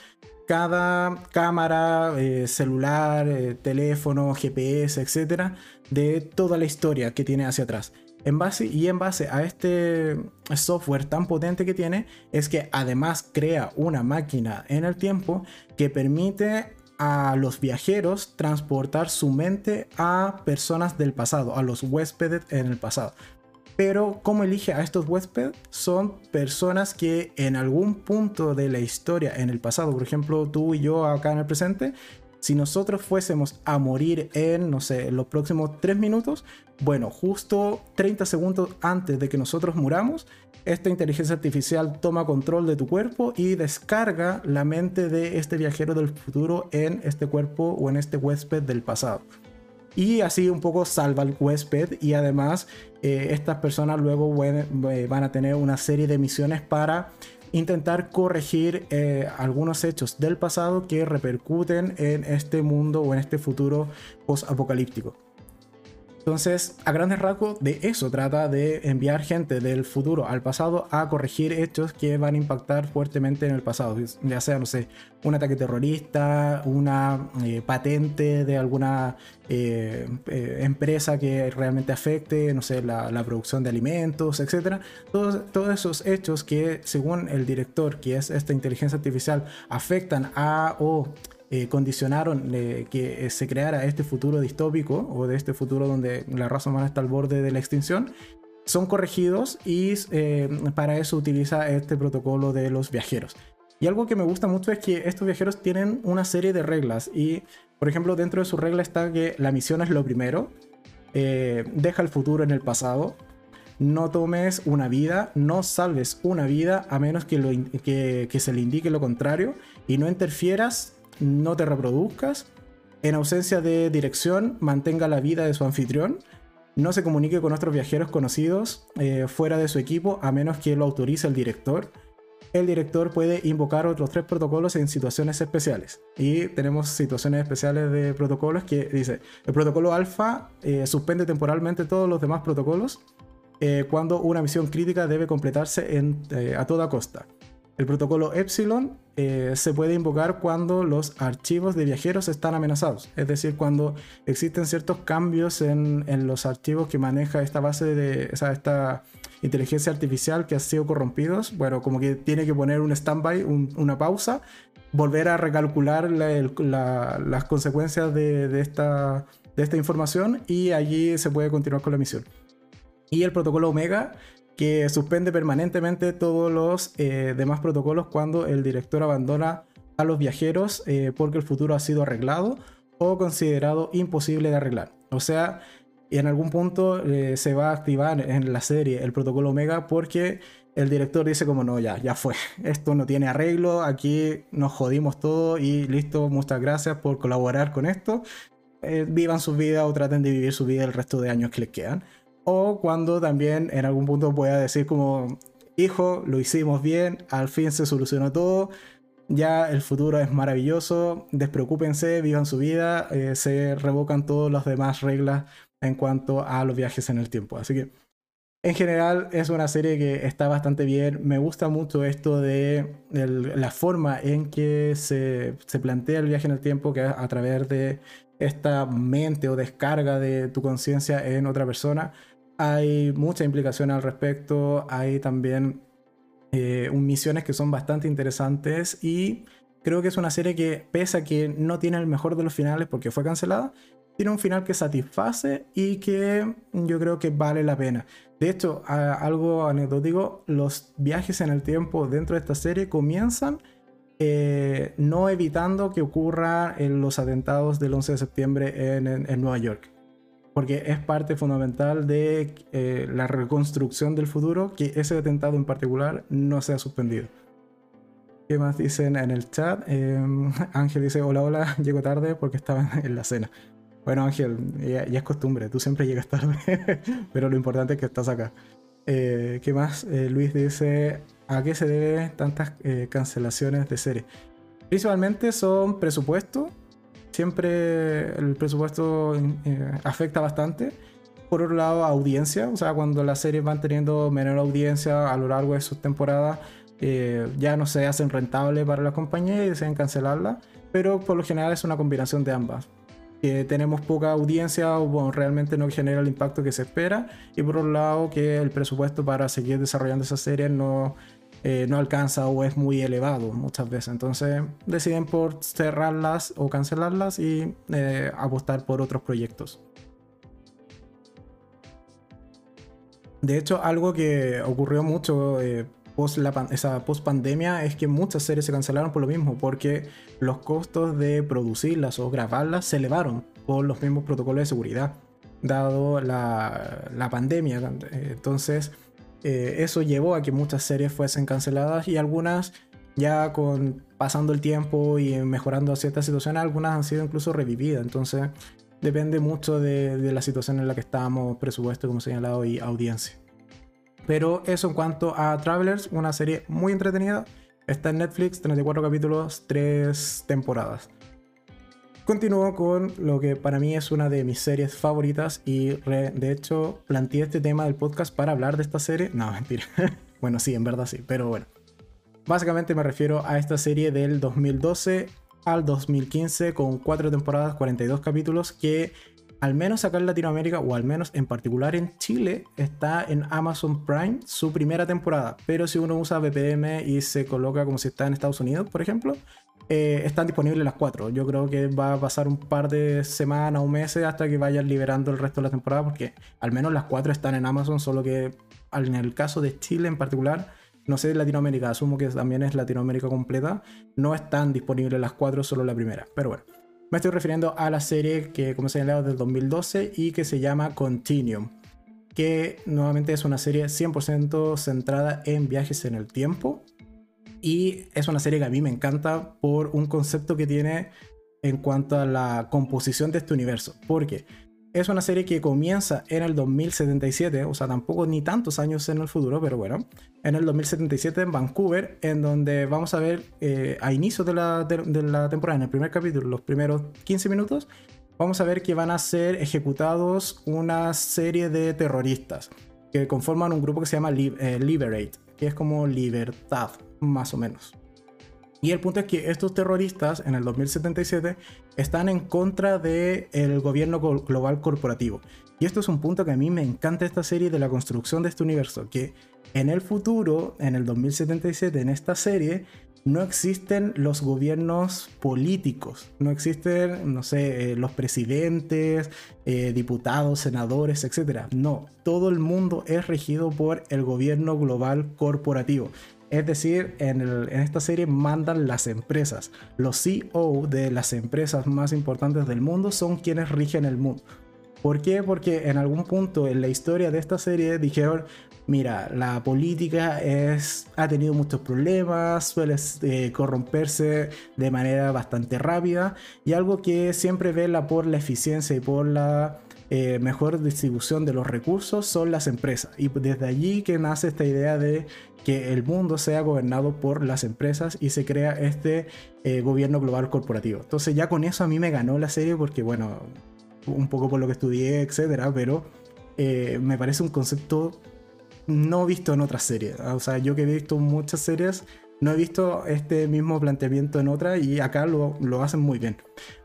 cada cámara, eh, celular, eh, teléfono, GPS, etcétera, de toda la historia que tiene hacia atrás. En base, y en base a este software tan potente que tiene, es que además crea una máquina en el tiempo que permite a los viajeros transportar su mente a personas del pasado, a los huéspedes en el pasado. Pero ¿cómo elige a estos huéspedes? Son personas que en algún punto de la historia en el pasado, por ejemplo tú y yo acá en el presente, si nosotros fuésemos a morir en, no sé, los próximos 3 minutos, bueno, justo 30 segundos antes de que nosotros muramos, esta inteligencia artificial toma control de tu cuerpo y descarga la mente de este viajero del futuro en este cuerpo o en este huésped del pasado. Y así un poco salva al huésped y además eh, estas personas luego eh, van a tener una serie de misiones para intentar corregir eh, algunos hechos del pasado que repercuten en este mundo o en este futuro post-apocalíptico. Entonces, a grandes rasgos, de eso trata de enviar gente del futuro al pasado a corregir hechos que van a impactar fuertemente en el pasado. Ya sea, no sé, un ataque terrorista, una eh, patente de alguna eh, eh, empresa que realmente afecte, no sé, la, producción de alimentos, etc. Todos, todos esos hechos que, según el director, que es esta inteligencia artificial, afectan a o eh, condicionaron eh, que eh, se creara este futuro distópico o de este futuro donde la raza humana está al borde de la extinción, son corregidos y para eso utiliza este protocolo de los viajeros. Y algo que me gusta mucho es que estos viajeros tienen una serie de reglas y, por ejemplo, dentro de su regla está que la misión es lo primero, deja el futuro en el pasado, no tomes una vida, no salves una vida a menos que, lo, que, que se le indique lo contrario y no interfieras no te reproduzcas, en ausencia de dirección, mantenga la vida de su anfitrión, no se comunique con otros viajeros conocidos eh, fuera de su equipo a menos que lo autorice el director. El director puede invocar otros tres protocolos en situaciones especiales. Y tenemos situaciones especiales de protocolos que dice, el protocolo alfa eh, suspende temporalmente todos los demás protocolos eh, cuando una misión crítica debe completarse a toda costa. El protocolo Epsilon eh, se puede invocar cuando los archivos de viajeros están amenazados, es decir, cuando existen ciertos cambios en, los archivos que maneja esta base de esta inteligencia artificial que ha sido corrompidos. Bueno, como que tiene que poner un standby, una pausa, volver a recalcular las consecuencias de esta información y allí se puede continuar con la misión. Y el protocolo Omega que suspende permanentemente todos los eh, demás protocolos cuando el director abandona a los viajeros eh, porque el futuro ha sido arreglado o considerado imposible de arreglar. O sea, en algún punto eh, se va a activar en la serie el protocolo Omega porque el director dice como no, ya, ya fue, esto no tiene arreglo, aquí nos jodimos todo y listo, muchas gracias por colaborar con esto. Vivan su vida o traten de vivir su vida el resto de años que les quedan. O cuando también en algún punto pueda decir como, hijo, lo hicimos bien, al fin se solucionó todo, ya el futuro es maravilloso, despreocúpense, vivan su vida, eh, se revocan todas las demás reglas en cuanto a los viajes en el tiempo. Así que en general es una serie que está bastante bien. Me gusta mucho esto de la forma en que se, se, plantea el viaje en el tiempo, que es a través de esta mente o descarga de tu conciencia en otra persona. Hay mucha implicación al respecto. Hay también eh, misiones que son bastante interesantes y creo que es una serie que, pese a que no tiene el mejor de los finales porque fue cancelada, tiene un final que satisface y que yo creo que vale la pena. De hecho, algo anecdótico, los viajes en el tiempo dentro de esta serie comienzan eh, no evitando que ocurran los atentados del 11 de septiembre en, Nueva York. Porque es parte fundamental de eh, la reconstrucción del futuro que ese atentado en particular no sea suspendido. ¿Qué más dicen en el chat? Em, Ángel dice, hola, hola, llego tarde porque estaba en la cena. Bueno, Ángel, ya, es costumbre, tú siempre llegas tarde, pero lo importante es que estás acá. Eh, ¿Qué más? Eh, Luis dice, ¿a qué se deben tantas eh, cancelaciones de series? Principalmente son presupuesto. Siempre el presupuesto afecta bastante. Por otro lado, audiencia. O sea, cuando las series van teniendo menor audiencia a lo largo de sus temporadas, ya no se hacen rentables para la compañía y deciden cancelarla. Pero por lo general es una combinación de ambas que tenemos poca audiencia o realmente no genera el impacto que se espera y por otro lado que el presupuesto para seguir desarrollando esa serie no, eh, no alcanza o es muy elevado muchas veces entonces deciden por cerrarlas o cancelarlas y eh, apostar por otros proyectos de hecho algo que ocurrió mucho eh, post esa post pandemia es que muchas series se cancelaron por lo mismo, porque los costos de producirlas o grabarlas se elevaron por los mismos protocolos de seguridad, dado la, la pandemia. Entonces, eh, eso llevó a que muchas series fuesen canceladas y algunas ya con pasando el tiempo y mejorando ciertas situaciones, algunas han sido incluso revividas. Entonces, depende mucho de, la situación en la que estamos, presupuesto, como señalado, y audiencia. Pero eso en cuanto a Travelers, una serie muy entretenida. Está en Netflix, 34 capítulos, 3 temporadas. Continúo con lo que para mí es una de mis series favoritas y de hecho planteé este tema del podcast para hablar de esta serie. No, mentira. bueno, sí, en verdad sí, pero bueno. Básicamente me refiero a esta serie del 2012 al 2015 con 4 temporadas, 42 capítulos que al menos acá en Latinoamérica, o al menos en particular en Chile, está en Amazon Prime su primera temporada. Pero si uno usa VPN y se coloca como si está en Estados Unidos, por ejemplo, eh, están disponibles las cuatro. Yo creo que va a pasar un par de semanas o meses hasta que vayan liberando el resto de la temporada, porque al menos las cuatro están en Amazon, solo que en el caso de Chile en particular, no sé Latinoamérica, asumo que también es Latinoamérica completa, no están disponibles las cuatro, solo la primera. Pero bueno. Me estoy refiriendo a la serie que, como señalado, del 2012 y que se llama Continuum, que nuevamente es una serie 100% centrada en viajes en el tiempo. Y es una serie que a mí me encanta por un concepto que tiene en cuanto a la composición de este universo. Porque es una serie que comienza en el 2077, o sea, tampoco ni tantos años en el futuro, pero bueno, en el 2077 en Vancouver, en donde vamos a ver eh, a inicio de la, de, la, temporada, en el primer capítulo, los primeros 15 minutos, vamos a ver que van a ser ejecutados una serie de terroristas que conforman un grupo que se llama eh, Liberate, que es como libertad, más o menos. Y el punto es que estos terroristas en el 2077 están en contra del el gobierno global corporativo. Y esto es un punto que a mí me encanta esta serie de la construcción de este universo, que en el futuro, en el 2077, en esta serie, no existen los gobiernos políticos, no existen, no sé, eh, los presidentes, eh, diputados, senadores, etc. No, todo el mundo es regido por el gobierno global corporativo. Es decir, en, esta serie mandan las empresas. Los CEO de las empresas más importantes del mundo son quienes rigen el mundo. ¿Por qué? Porque en algún punto en la historia de esta serie dijeron, mira, la política es, ha tenido muchos problemas, suele eh, corromperse de manera bastante rápida y algo que siempre vela por la eficiencia y por la eh, mejor distribución de los recursos son las empresas. Y desde allí que nace esta idea de que el mundo sea gobernado por las empresas y se crea este eh, gobierno global corporativo. Entonces ya con eso a mí me ganó la serie porque bueno, un poco por lo que estudié, etcétera, pero me parece un concepto no visto en otras series. O sea, yo que he visto muchas series, no he visto este mismo planteamiento en otras y acá lo, hacen muy bien.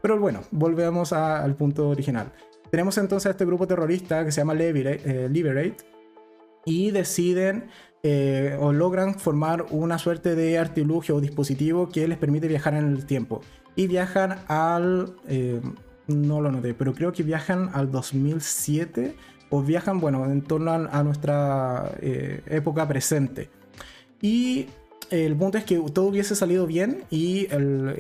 Pero bueno, volvemos al punto original. Tenemos entonces a este grupo terrorista que se llama eh, Liberate, y deciden eh, o logran formar una suerte de artilugio o dispositivo que les permite viajar en el tiempo. Y viajan al... Eh, no lo noté, pero creo que viajan al 2007 o viajan, bueno, en torno a, nuestra eh, época presente. Y el punto es que todo hubiese salido bien y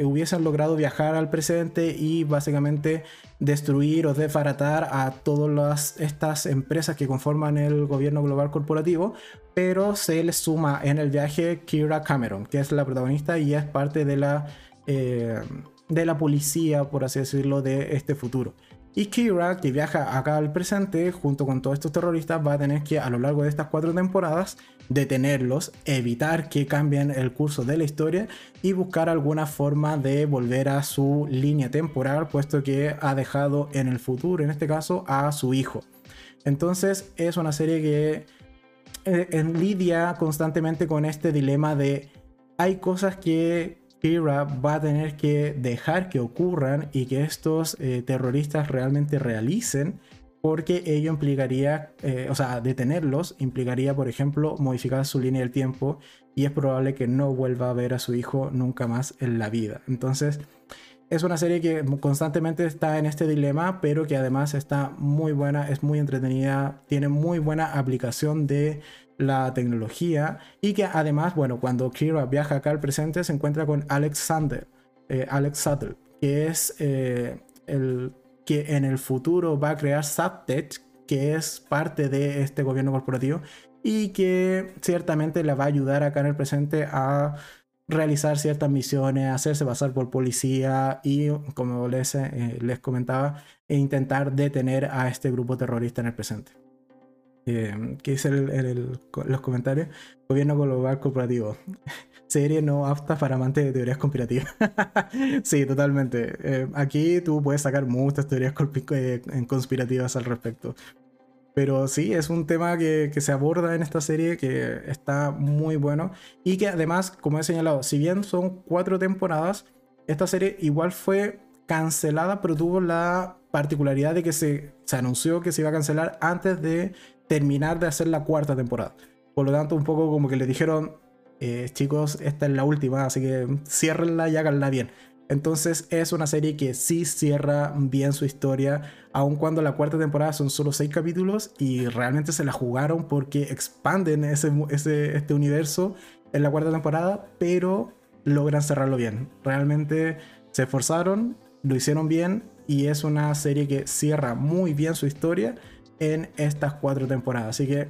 hubiesen logrado viajar al presente y básicamente destruir o desbaratar a todas estas empresas que conforman el gobierno global corporativo, pero se les suma en el viaje Kira Cameron, que es la protagonista y es parte de la, eh, de la policía, por así decirlo, de este futuro. Y Kira, que viaja acá al presente junto con todos estos terroristas, va a tener que a lo largo de estas cuatro temporadas detenerlos, evitar que cambien el curso de la historia y buscar alguna forma de volver a su línea temporal, puesto que ha dejado en el futuro, en este caso, a su hijo. Entonces es una serie que eh, lidia constantemente con este dilema de hay cosas que Kira va a tener que dejar que ocurran y que estos eh, terroristas realmente realicen, porque ello implicaría, eh, o sea, detenerlos implicaría, por ejemplo, modificar su línea del tiempo y es probable que no vuelva a ver a su hijo nunca más en la vida. Entonces, es una serie que constantemente está en este dilema, pero que además está muy buena, es muy entretenida, tiene muy buena aplicación de la tecnología y que además, bueno, cuando Kira viaja acá al presente se encuentra con Alexander, eh, Alex Suttle, que es eh, el que en el futuro va a crear Subtech, que es parte de este gobierno corporativo y que ciertamente le va a ayudar acá en el presente a realizar ciertas misiones, hacerse pasar por policía y, como les, eh, les comentaba, e intentar detener a este grupo terrorista en el presente eh, que dice el, los comentarios, gobierno global corporativo. Serie no apta para amantes de teorías conspirativas. sí, totalmente. Eh, aquí tú puedes sacar muchas teorías eh, conspirativas al respecto. Pero sí, es un tema que, se aborda en esta serie que está muy bueno. Y que además, como he señalado, si bien son cuatro temporadas, esta serie igual fue cancelada, pero tuvo la particularidad de que se anunció que se iba a cancelar antes de terminar de hacer la cuarta temporada. Por lo tanto, un poco como que le dijeron, eh, chicos, esta es la última, así que ciérrenla y háganla bien. Entonces es una serie que sí cierra bien su historia, aun cuando la cuarta temporada son solo seis capítulos y realmente se la jugaron porque expanden ese, este universo en la cuarta temporada, pero logran cerrarlo bien. Realmente se esforzaron, lo hicieron bien y es una serie que cierra muy bien su historia en estas cuatro temporadas. Así que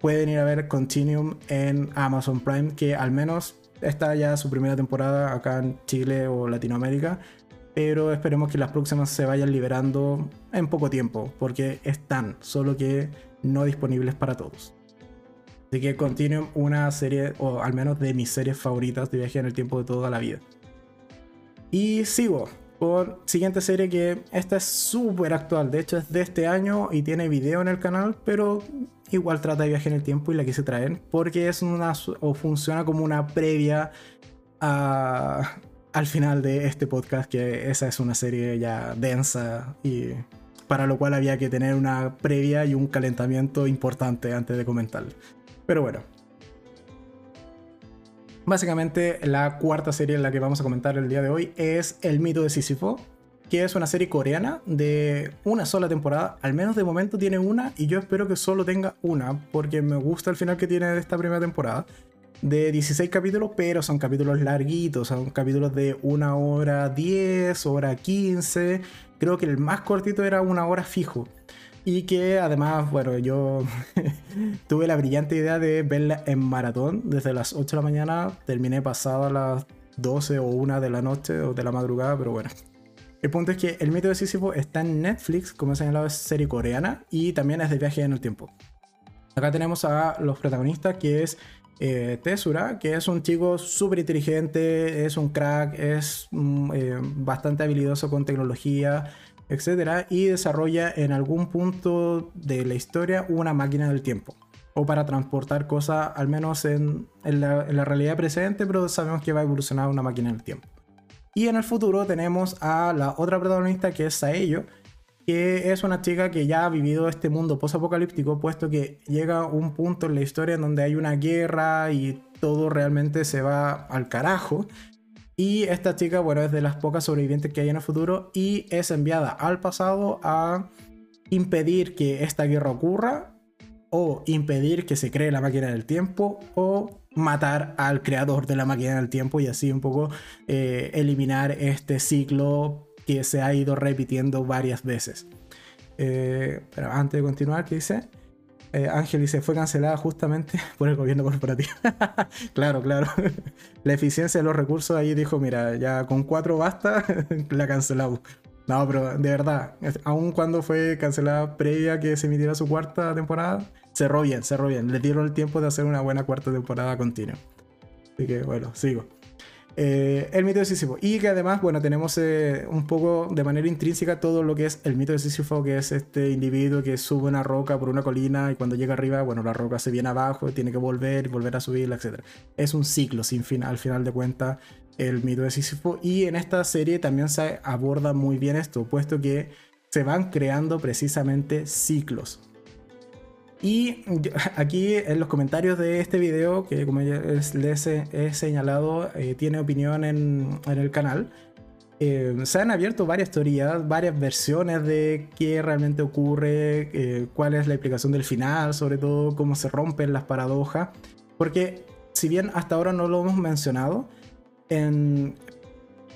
pueden ir a ver Continuum en Amazon Prime, que al menos está ya su primera temporada acá en Chile o Latinoamérica. Pero esperemos que las próximas se vayan liberando en poco tiempo, porque están, solo que no disponibles para todos. Así que Continuum, una serie, o al menos de mis series favoritas de viaje en el tiempo de toda la vida. Y sigo, siguiente serie que esta es súper actual, de hecho es de este año y tiene video en el canal, pero igual trata de viaje en el tiempo y la quise traer porque es una o funciona como una previa al final de este podcast, que esa es una serie ya densa y para lo cual había que tener una previa y un calentamiento importante antes de comentar. Pero bueno, Básicamente, la cuarta serie en la que vamos a comentar el día de hoy es El mito de Sísifo, que es una serie coreana de una sola temporada. Al menos de momento tiene una y yo espero que solo tenga una, porque me gusta el final que tiene de esta primera temporada. De 16 capítulos, pero son capítulos larguitos, son capítulos de una hora 10, hora 15. Creo que el más cortito era una hora fijo. Y que además, bueno, yo tuve la brillante idea de verla en maratón desde las 8 de la mañana, terminé pasado a las 12 o 1 de la noche o de la madrugada, pero bueno. El punto es que El mito de Sísifo está en Netflix, como he señalado, es serie coreana y también es de viaje en el tiempo. Acá tenemos a los protagonistas, que es eh, Tesura, que es un chico súper inteligente, es un crack, es mm, eh, bastante habilidoso con tecnología, etc. Y desarrolla en algún punto de la historia una máquina del tiempo. O para transportar cosas, al menos en, la, realidad presente, pero sabemos que va a evolucionar una máquina del tiempo. Y en el futuro tenemos a la otra protagonista que es Saello, que es una chica que ya ha vivido este mundo post-apocalíptico, puesto que llega un punto en la historia en donde hay una guerra y todo realmente se va al carajo. Y esta chica, bueno, es de las pocas sobrevivientes que hay en el futuro y es enviada al pasado a impedir que esta guerra ocurra o impedir que se cree la máquina del tiempo o matar al creador de la máquina del tiempo y así un poco eh, eliminar este ciclo que se ha ido repitiendo varias veces. Eh, pero antes de continuar, ¿qué dice? Eh, Ángel dice, fue cancelada justamente por el gobierno corporativo. claro, claro. la eficiencia de los recursos ahí dijo, mira, ya con cuatro basta, la cancelamos. No, pero de verdad, aun cuando fue cancelada previa que se emitiera su cuarta temporada, cerró bien, cerró bien. Le dieron el tiempo de hacer una buena cuarta temporada continua. Así que bueno, sigo. Eh, el mito de Sísifo. Y que además, bueno, tenemos eh, un poco de manera intrínseca todo lo que es el mito de Sísifo, que es este individuo que sube una roca por una colina y cuando llega arriba, bueno, la roca se viene abajo, tiene que volver, volver a subirla, etc. Es un ciclo sin fin, al final de cuentas, el mito de Sísifo. Y en esta serie también se aborda muy bien esto, puesto que se van creando precisamente ciclos. Y aquí en los comentarios de este video, que como les he señalado, eh, tiene opinión en, el canal, eh, se han abierto varias teorías, varias versiones de qué realmente ocurre, eh, cuál es la explicación del final, sobre todo cómo se rompen las paradojas. Porque si bien hasta ahora no lo hemos mencionado, en,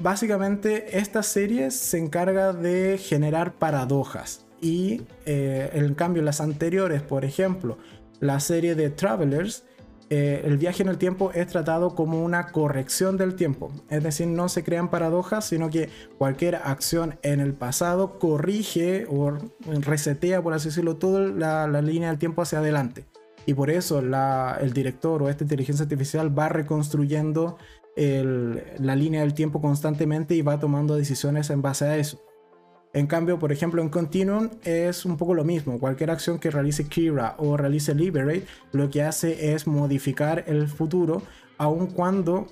básicamente esta serie se encarga de generar paradojas y eh, en cambio las anteriores, por ejemplo, la serie de Travelers, eh, el viaje en el tiempo es tratado como una corrección del tiempo. Es decir, no se crean paradojas, sino que cualquier acción en el pasado corrige o resetea, por así decirlo, toda la, línea del tiempo hacia adelante. Y por eso el director o esta inteligencia artificial va reconstruyendo la línea del tiempo constantemente y va tomando decisiones en base a eso. En cambio, por ejemplo, en Continuum es un poco lo mismo. Cualquier acción que realice Kira o realice Liberate, lo que hace es modificar el futuro, aun cuando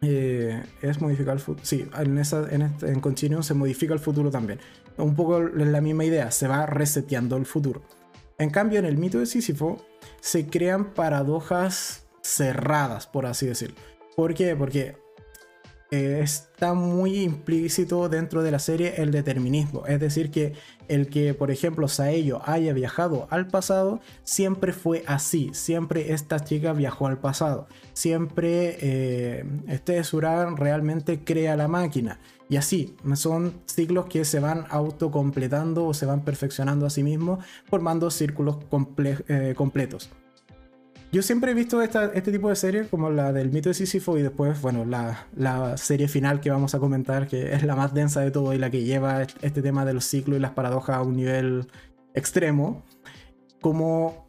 eh, es modificar el futuro. Sí, en, esa, en, este, en Continuum se modifica el futuro también. Un poco la misma idea, se va reseteando el futuro. En cambio, en el mito de Sísifo se crean paradojas cerradas, por así decirlo. ¿Por qué? Porque está muy implícito dentro de la serie el determinismo. Es decir, que el que, por ejemplo, Saello haya viajado al pasado, siempre fue así. Siempre esta chica viajó al pasado. Siempre eh, este Suran realmente crea la máquina. Y así, son ciclos que se van autocompletando o se van perfeccionando a sí mismos, formando círculos eh, completos. Yo siempre he visto este tipo de series como la del mito de Sísifo y después, bueno, la, serie final que vamos a comentar, que es la más densa de todo y la que lleva este tema de los ciclos y las paradojas a un nivel extremo, como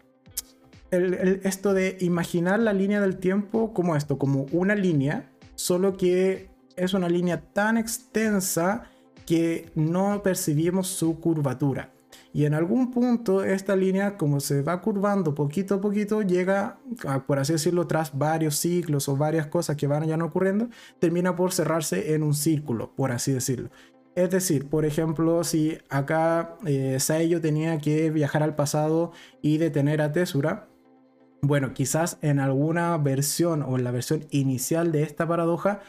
esto de imaginar la línea del tiempo como esto, como una línea, solo que es una línea tan extensa que no percibimos su curvatura. Y en algún punto esta línea, como se va curvando poquito a poquito, llega, por así decirlo, tras varios ciclos o varias cosas que van ya no ocurriendo, termina por cerrarse en un círculo, por así decirlo. Es decir, por ejemplo, si acá eh, tenía que viajar al pasado y detener a Tesura, bueno, quizás en alguna versión o en la versión inicial de esta paradoja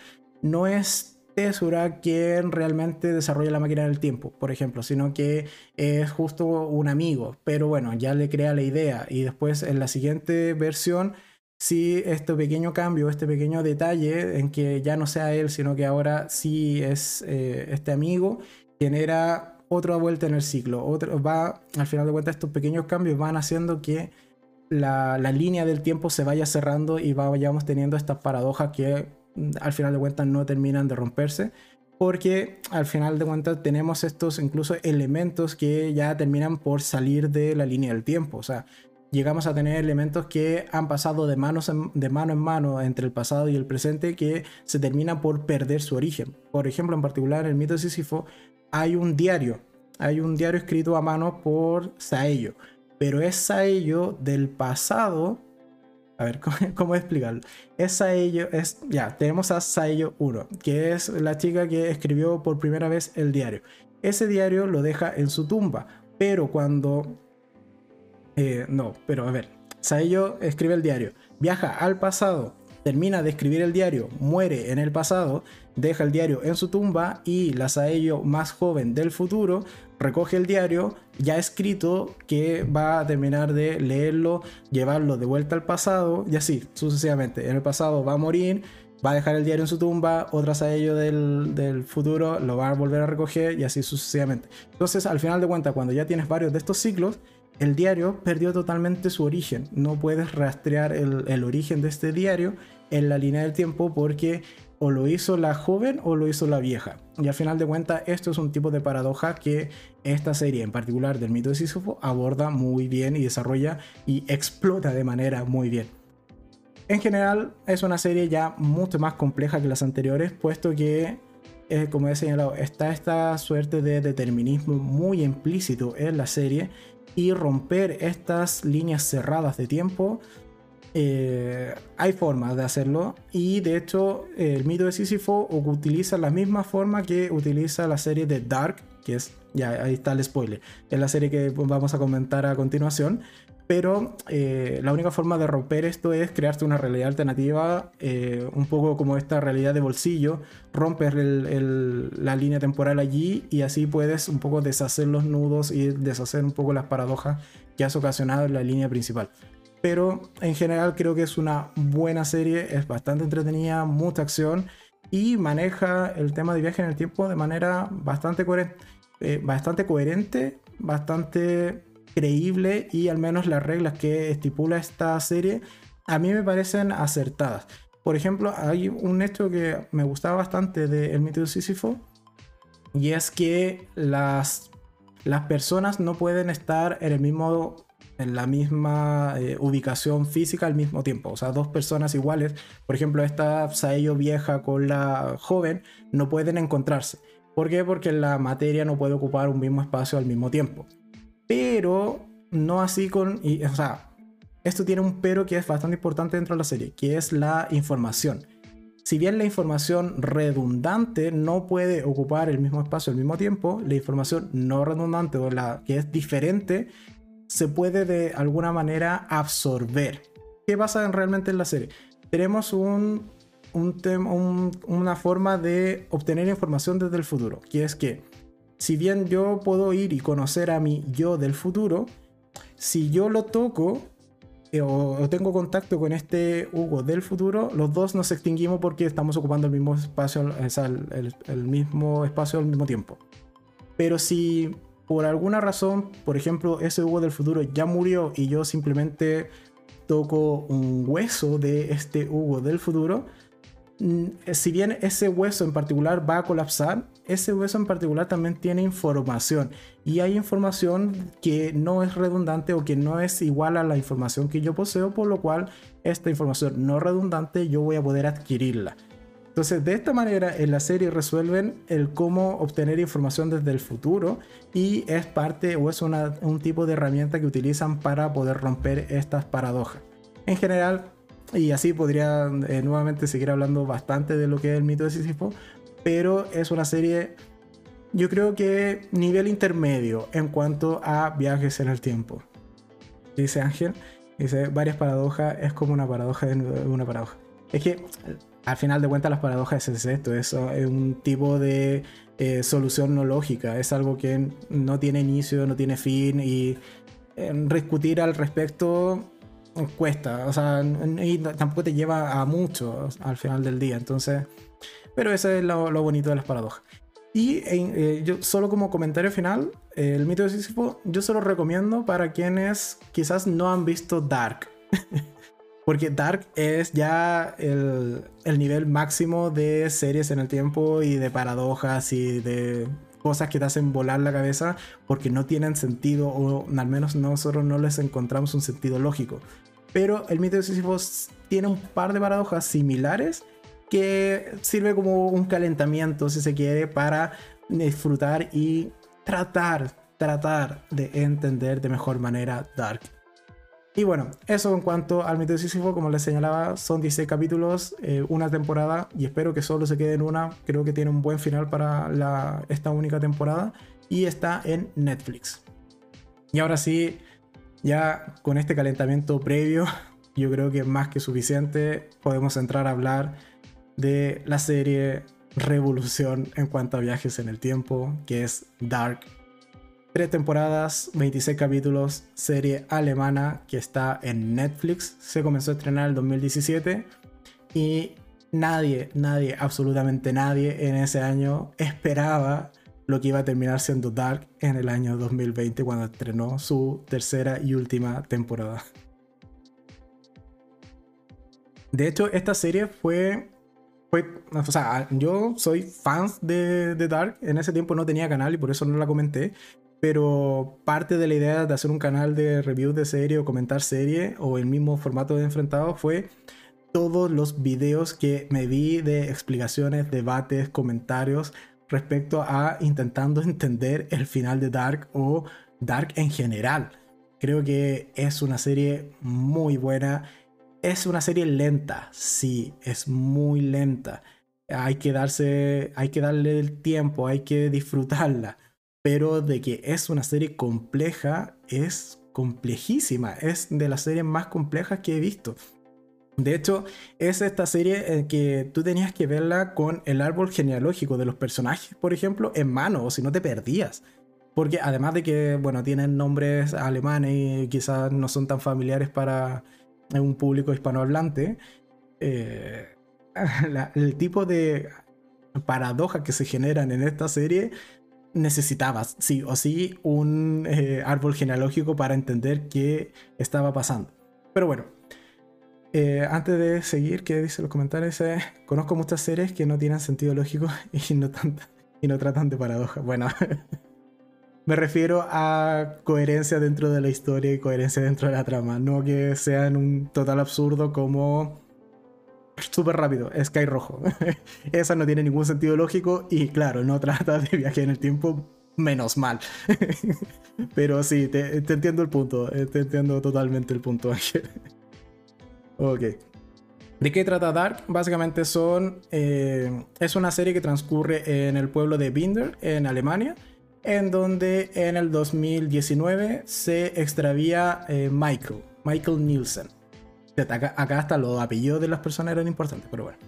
no es Tesura quien realmente desarrolla la máquina del tiempo, por ejemplo, sino que es justo un amigo, pero bueno, ya le crea la idea y después en la siguiente versión, si este pequeño cambio, este pequeño detalle en que ya no sea él, sino que ahora sí es eh, este amigo, genera otra vuelta en el ciclo. Otro, va, al final de cuentas, estos pequeños cambios van haciendo que la, la línea del tiempo se vaya cerrando y vayamos teniendo estas paradojas que al final de cuentas no terminan de romperse porque al final de cuentas tenemos estos incluso elementos que ya terminan por salir de la línea del tiempo. O sea, llegamos a tener elementos que han pasado de, manos de mano en mano entre el pasado y el presente que se terminan por perder su origen. Por ejemplo, en particular en el mito de Sísifo hay un diario, hay un diario escrito a mano por Saello, pero es Saello del pasado. A ver, ¿cómo, explicarlo? Es Saello, es, ya, tenemos a Saello 1, que es la chica que escribió por primera vez el diario. Ese diario lo deja en su tumba, pero cuando eh, no, pero a ver. Saello escribe el diario, viaja al pasado, termina de escribir el diario, muere en el pasado, deja el diario en su tumba y la Saello más joven del futuro recoge el diario ya escrito que va a terminar de leerlo, llevarlo de vuelta al pasado y así sucesivamente. En el pasado va a morir, va a dejar el diario en su tumba, otra Saello del, del futuro lo va a volver a recoger y así sucesivamente. Entonces al final de cuentas cuando ya tienes varios de estos ciclos, el diario perdió totalmente su origen. No puedes rastrear el, origen de este diario en la línea del tiempo porque o lo hizo la joven o lo hizo la vieja. Y al final de cuentas, esto es un tipo de paradoja que esta serie, en particular del mito de Sísifo, aborda muy bien y desarrolla y explota de manera muy bien. En general, es una serie ya mucho más compleja que las anteriores, puesto que, eh, como he señalado, está esta suerte de determinismo muy implícito en la serie y romper estas líneas cerradas de tiempo. Eh, hay formas de hacerlo y de hecho el mito de Sísifo utiliza la misma forma que utiliza la serie de Dark, que es, ya ahí está el spoiler, es la serie que vamos a comentar a continuación, pero eh, la única forma de romper esto es crearte una realidad alternativa, eh, un poco como esta realidad de bolsillo, rompes la línea temporal allí y así puedes un poco deshacer los nudos y deshacer un poco las paradojas que has ocasionado en la línea principal. Pero en general creo que es una buena serie, es bastante entretenida, mucha acción y maneja el tema de viaje en el tiempo de manera bastante coherente, eh, bastante, creíble y al menos las reglas que estipula esta serie a mí me parecen acertadas. Por ejemplo, hay un hecho que me gustaba bastante de El mito de Sísifo y es que las, las personas no pueden estar en el mismo en la misma eh, ubicación física al mismo tiempo. O sea, dos personas iguales, por ejemplo, esta Saello vieja con la joven, no pueden encontrarse. ¿Por qué? Porque la materia no puede ocupar un mismo espacio al mismo tiempo pero no así con... Y, o sea, esto tiene un pero que es bastante importante dentro de la serie, que es la información. Si bien la información redundante no puede ocupar el mismo espacio al mismo tiempo, la información no redundante o la que es diferente se puede de alguna manera absorber. ¿Qué pasa realmente en la serie? Tenemos un, un, una forma de obtener información desde el futuro, que es que si bien yo puedo ir y conocer a mi yo del futuro, si yo lo toco eh, o, tengo contacto con este Hugo del futuro, los dos nos extinguimos porque estamos ocupando el mismo espacio, el, mismo espacio al mismo tiempo. Pero si por alguna razón, por ejemplo, ese Hugo del futuro ya murió y yo simplemente toco un hueso de este Hugo del futuro, mm, si bien ese hueso en particular va a colapsar, ese hueso en particular también tiene información y hay información que no es redundante o que no es igual a la información que yo poseo, por lo cual esta información no redundante yo voy a poder adquirirla. Entonces, de esta manera en la serie resuelven el cómo obtener información desde el futuro y es parte o es un tipo de herramienta que utilizan para poder romper estas paradojas. En general, y así podría eh, nuevamente seguir hablando bastante de lo que es el mito de Sísifo, pero es una serie, yo creo que nivel intermedio en cuanto a viajes en el tiempo. Dice Ángel, dice varias paradojas, es como una paradoja de una paradoja. Es que al final de cuentas las paradojas es esto, es, un tipo de eh, solución no lógica, es algo que no tiene inicio, no tiene fin y eh, discutir al respecto cuesta, o sea, y tampoco te lleva a mucho al final del día, entonces pero eso es lo, bonito de las paradojas. Y eh, yo solo como comentario final, el mito de Sísifo yo se lo recomiendo para quienes quizás no han visto Dark. Porque Dark es ya el, el, nivel máximo de series en el tiempo y de paradojas y de cosas que te hacen volar la cabeza porque no tienen sentido o al menos nosotros no les encontramos un sentido lógico. Pero el mito de Sísifo tiene un par de paradojas similares que sirve como un calentamiento, si se quiere, para disfrutar y tratar, tratar de entender de mejor manera Dark. Y bueno, eso en cuanto al mito de como les señalaba, son 16 capítulos, eh, una temporada, y espero que solo se quede en una. Creo que tiene un buen final para esta única temporada, y está en Netflix. Y ahora sí, ya con este calentamiento previo, yo creo que más que suficiente, podemos entrar a hablar de la serie Revolución en cuanto a viajes en el tiempo, que es Dark. Tres temporadas, 26 capítulos, serie alemana que está en Netflix. Se comenzó a estrenar en el 2017 y nadie, nadie, absolutamente nadie en ese año esperaba lo que iba a terminar siendo Dark en el año 2020 cuando estrenó su tercera y última temporada. De hecho, esta serie fue o sea, yo soy fan de, de, Dark. En ese tiempo no tenía canal y por eso no la comenté. Pero parte de la idea de hacer un canal de review de serie o comentar serie o el mismo formato de enfrentado fue todos los videos que me vi de explicaciones, debates, comentarios respecto a intentando entender el final de Dark o Dark en general. Creo que es una serie muy buena es una serie lenta, sí, es muy lenta. Hay que darse, hay que darle el tiempo, hay que disfrutarla. Pero de que es una serie compleja, es complejísima. Es de las series más complejas que he visto. De hecho, es esta serie en que tú tenías que verla con el árbol genealógico de los personajes, por ejemplo, en mano, o si no te perdías. Porque además de que, bueno, tienen nombres alemanes y quizás no son tan familiares para, un público hispanohablante, eh, el tipo de paradojas que se generan en esta serie necesitabas sí o sí un eh, árbol genealógico para entender qué estaba pasando. Pero bueno, eh, antes de seguir, ¿qué dice los comentarios? conozco muchas series que no tienen sentido lógico y no, y no tratan de paradojas. Bueno, Me refiero a coherencia dentro de la historia y coherencia dentro de la trama. No que sean un total absurdo como súper rápido, Sky Rojo. Esa no tiene ningún sentido lógico y claro, no trata de viaje en el tiempo, menos mal. Pero sí, te, entiendo el punto, eh, te entiendo totalmente el punto, ok. ¿De qué trata Dark? Básicamente son... Eh, es una serie que transcurre en el pueblo de Binder, en Alemania en donde en el 2019 se extravía eh, Michael, Michael Nielsen. Acá, hasta los apellidos de las personas eran importantes, pero bueno.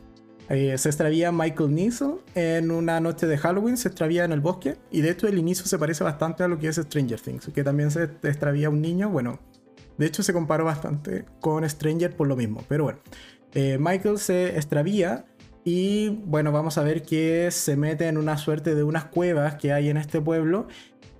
Eh, se extravía Michael Nielsen en una noche de Halloween, se extravía en el bosque, y de hecho el inicio se parece bastante a lo que es Stranger Things, que también se extravía un niño, bueno, de hecho se comparó bastante con Stranger por lo mismo, pero bueno. Eh, Michael se extravía y bueno, vamos a ver que se mete en una suerte de unas cuevas que hay en este pueblo.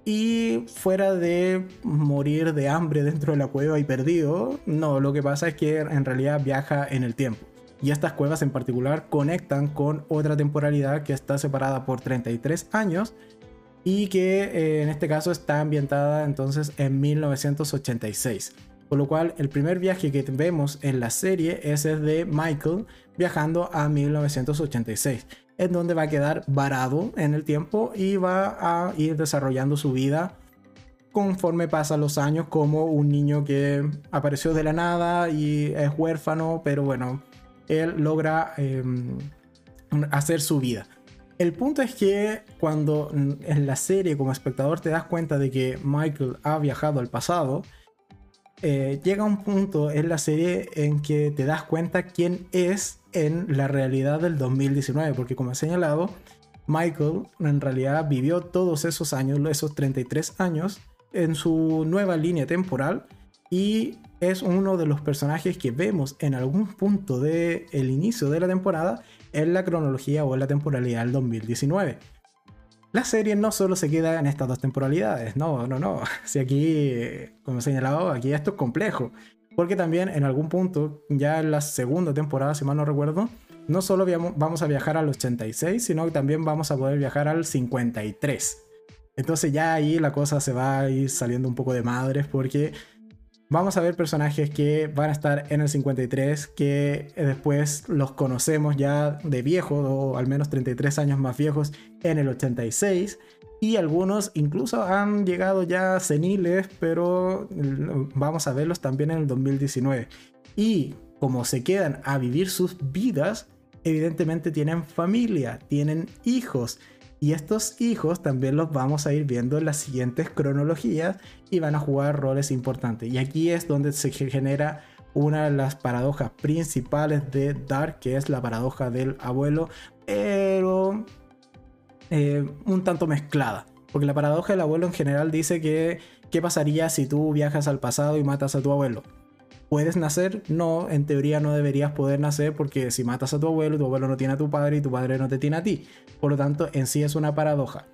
Y fuera de morir de hambre dentro de la cueva y perdido, no, lo que pasa es que en realidad viaja en el tiempo. Y estas cuevas en particular conectan con otra temporalidad que está separada por 33 años y que eh, en este caso está ambientada entonces en 1986. Por lo cual, el primer viaje que vemos en la serie es el de Michael viajando a 1986, en donde va a quedar varado en el tiempo y va a ir desarrollando su vida conforme pasan los años como un niño que apareció de la nada y es huérfano, pero bueno, él logra em, hacer su vida. El punto es que cuando en la serie como espectador te das cuenta de que Michael ha viajado al pasado, eh, llega un punto en la serie en que te das cuenta quién es en la realidad del 2019, porque como he señalado, Michael en realidad vivió todos esos años, esos 33 años, en su nueva línea temporal y es uno de los personajes que vemos en algún punto del el inicio de la temporada en la cronología o en la temporalidad del 2019. la serie no solo se queda en estas dos temporalidades, no, no, no. Si aquí, como he señalado, aquí esto es complejo. Porque también en algún punto, ya en la segunda temporada, si mal no recuerdo, no solo vamos a viajar al 86, sino que también vamos a poder viajar al 53. Entonces ya ahí la cosa se va a ir saliendo un poco de madres porque vamos a ver personajes que van a estar en el 53, que después los conocemos ya de viejos o al menos 33 años más viejos en el 86. Y algunos incluso han llegado ya seniles, pero vamos a verlos también en el 2019. Y como se quedan a vivir sus vidas, evidentemente tienen familia, tienen hijos. Y estos hijos también los vamos a ir viendo en las siguientes cronologías y van a jugar roles importantes. Y aquí es donde se genera una de las paradojas principales de Dark, que es la paradoja del abuelo, pero eh, un tanto mezclada. Porque la paradoja del abuelo en general dice que qué pasaría si tú viajas al pasado y matas a tu abuelo. ¿Puedes nacer? No, en teoría no deberías poder nacer porque si matas a tu abuelo, tu abuelo no tiene a tu padre y tu padre no te tiene a ti. Por lo tanto, en sí es una paradoja.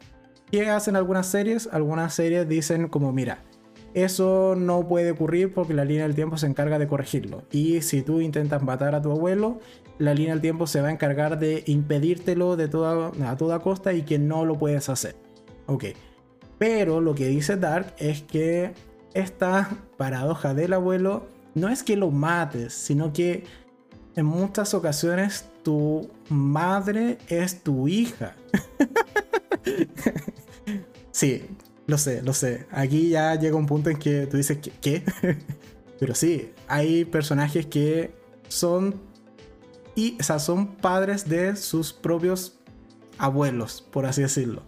¿Qué hacen algunas series? Algunas series dicen como, mira, eso no puede ocurrir porque la línea del tiempo se encarga de corregirlo. Y si tú intentas matar a tu abuelo, la línea del tiempo se va a encargar de impedírtelo de toda, a toda costa y que no lo puedes hacer. Ok. Pero lo que dice Dark es que esta paradoja del abuelo no es que lo mates, sino que en muchas ocasiones tu madre es tu hija. sí, lo sé, lo sé. Aquí ya llega un punto en que tú dices, ¿qué? Pero sí, hay personajes que son, y, son padres de sus propios abuelos, por así decirlo.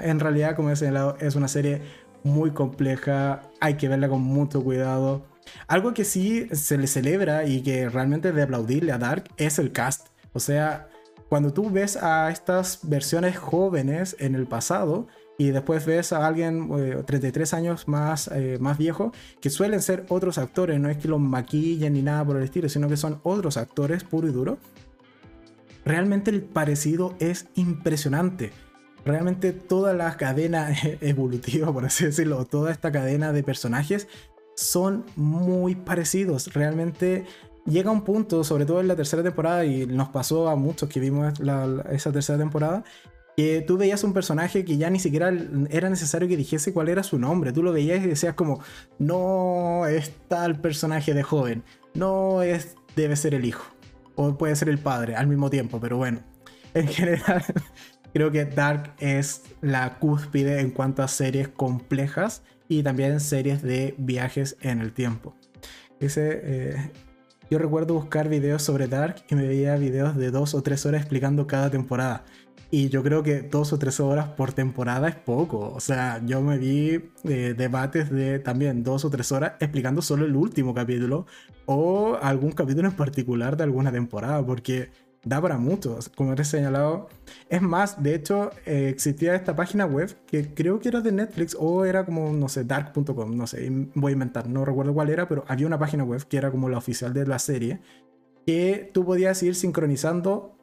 en realidad, como he señalado, es una serie muy compleja, hay que verla con mucho cuidado algo que sí se le celebra y que realmente de aplaudirle a Dark es el cast. O sea, cuando tú ves a estas versiones jóvenes en el pasado y después ves a alguien 33 eh, años más, eh, más viejo, que suelen ser otros actores, no es que los maquillen ni nada por el estilo, sino que son otros actores puro y duro, realmente el parecido es impresionante. Realmente toda la cadena evolutiva, por así decirlo, toda esta cadena de personajes son muy parecidos. Realmente llega un punto, sobre todo en la tercera temporada, y nos pasó a muchos que vimos esa tercera temporada, que tú veías un personaje que ya ni siquiera era necesario que dijese cuál era su nombre. Tú lo veías y decías como, no es tal personaje de joven, no es, debe ser el hijo, o puede ser el padre al mismo tiempo, pero bueno, en general creo que Dark es la cúspide en cuanto a series complejas y también series de viajes en el tiempo. Dice, eh, yo recuerdo buscar videos sobre Dark y me veía videos de dos o tres horas explicando cada temporada. Y yo creo que dos o tres horas por temporada es poco. O sea, yo me vi eh, debates de también dos o tres horas explicando solo el último capítulo o algún capítulo en particular de alguna temporada. Porque da para mucho, como he señalado. Es más, de hecho, eh, existía esta página web que creo que era de Netflix o era como, no sé, dark.com, no sé, voy a inventar, no recuerdo cuál era, pero había una página web que era como la oficial de la serie, que tú podías ir sincronizando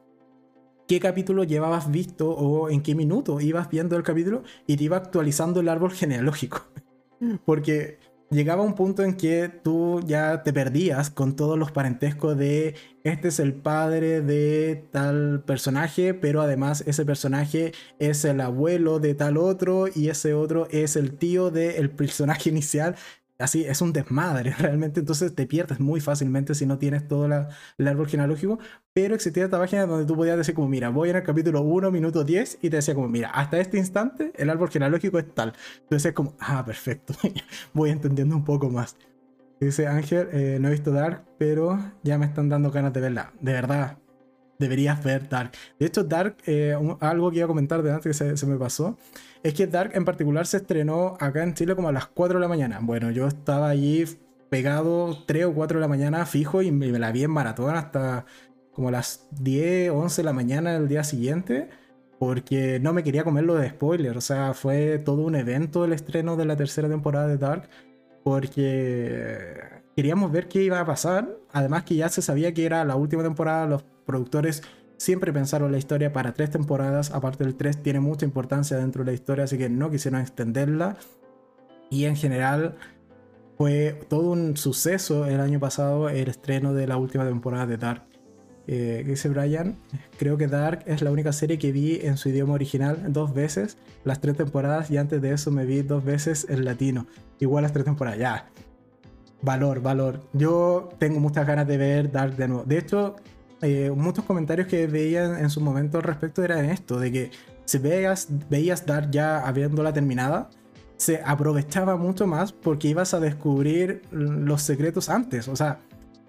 qué capítulo llevabas visto o en qué minuto ibas viendo el capítulo y te iba actualizando el árbol genealógico. Porque llegaba un punto en que tú ya te perdías con todos los parentescos de este es el padre de tal personaje, pero además ese personaje es el abuelo de tal otro y ese otro es el tío del personaje inicial así es un desmadre realmente, entonces te pierdes muy fácilmente si no tienes todo el árbol genealógico, pero existía esta página donde tú podías decir como, mira, voy en el capítulo 1, minuto 10 y te decía como, mira, hasta este instante el árbol genealógico es tal. Entonces es como, ah, perfecto, voy entendiendo un poco más. Dice Ángel, eh, no he visto Dark, pero ya me están dando ganas de verla. De verdad, deberías ver Dark. De hecho, Dark, eh, algo que iba a comentar de antes que se, me pasó, es que Dark en particular se estrenó acá en Chile como a las 4 de la mañana. Bueno, yo estaba allí pegado 3 o 4 de la mañana fijo y me, la vi en maratón hasta como a las 10, 11 de la mañana del día siguiente. Porque no me quería comerlo de spoiler. O sea, fue todo un evento el estreno de la tercera temporada de Dark. Porque queríamos ver qué iba a pasar. Además que ya se sabía que era la última temporada, los productores siempre pensaron la historia para tres temporadas. Aparte del 3 tiene mucha importancia dentro de la historia, así que no quisieron extenderla. Y en general fue todo un suceso el año pasado el estreno de la última temporada de Dark. Eh, dice Brian, creo que Dark es la única serie que vi en su idioma original dos veces, las tres temporadas, y antes de eso me vi dos veces en latino. Igual las tres temporadas, ya. Valor, valor. Yo tengo muchas ganas de ver Dark de nuevo. De hecho, eh, muchos comentarios que veía en su momento al respecto eran esto, de que si veías, veías Dark ya habiéndola terminada, se aprovechaba mucho más porque ibas a descubrir los secretos antes. O sea,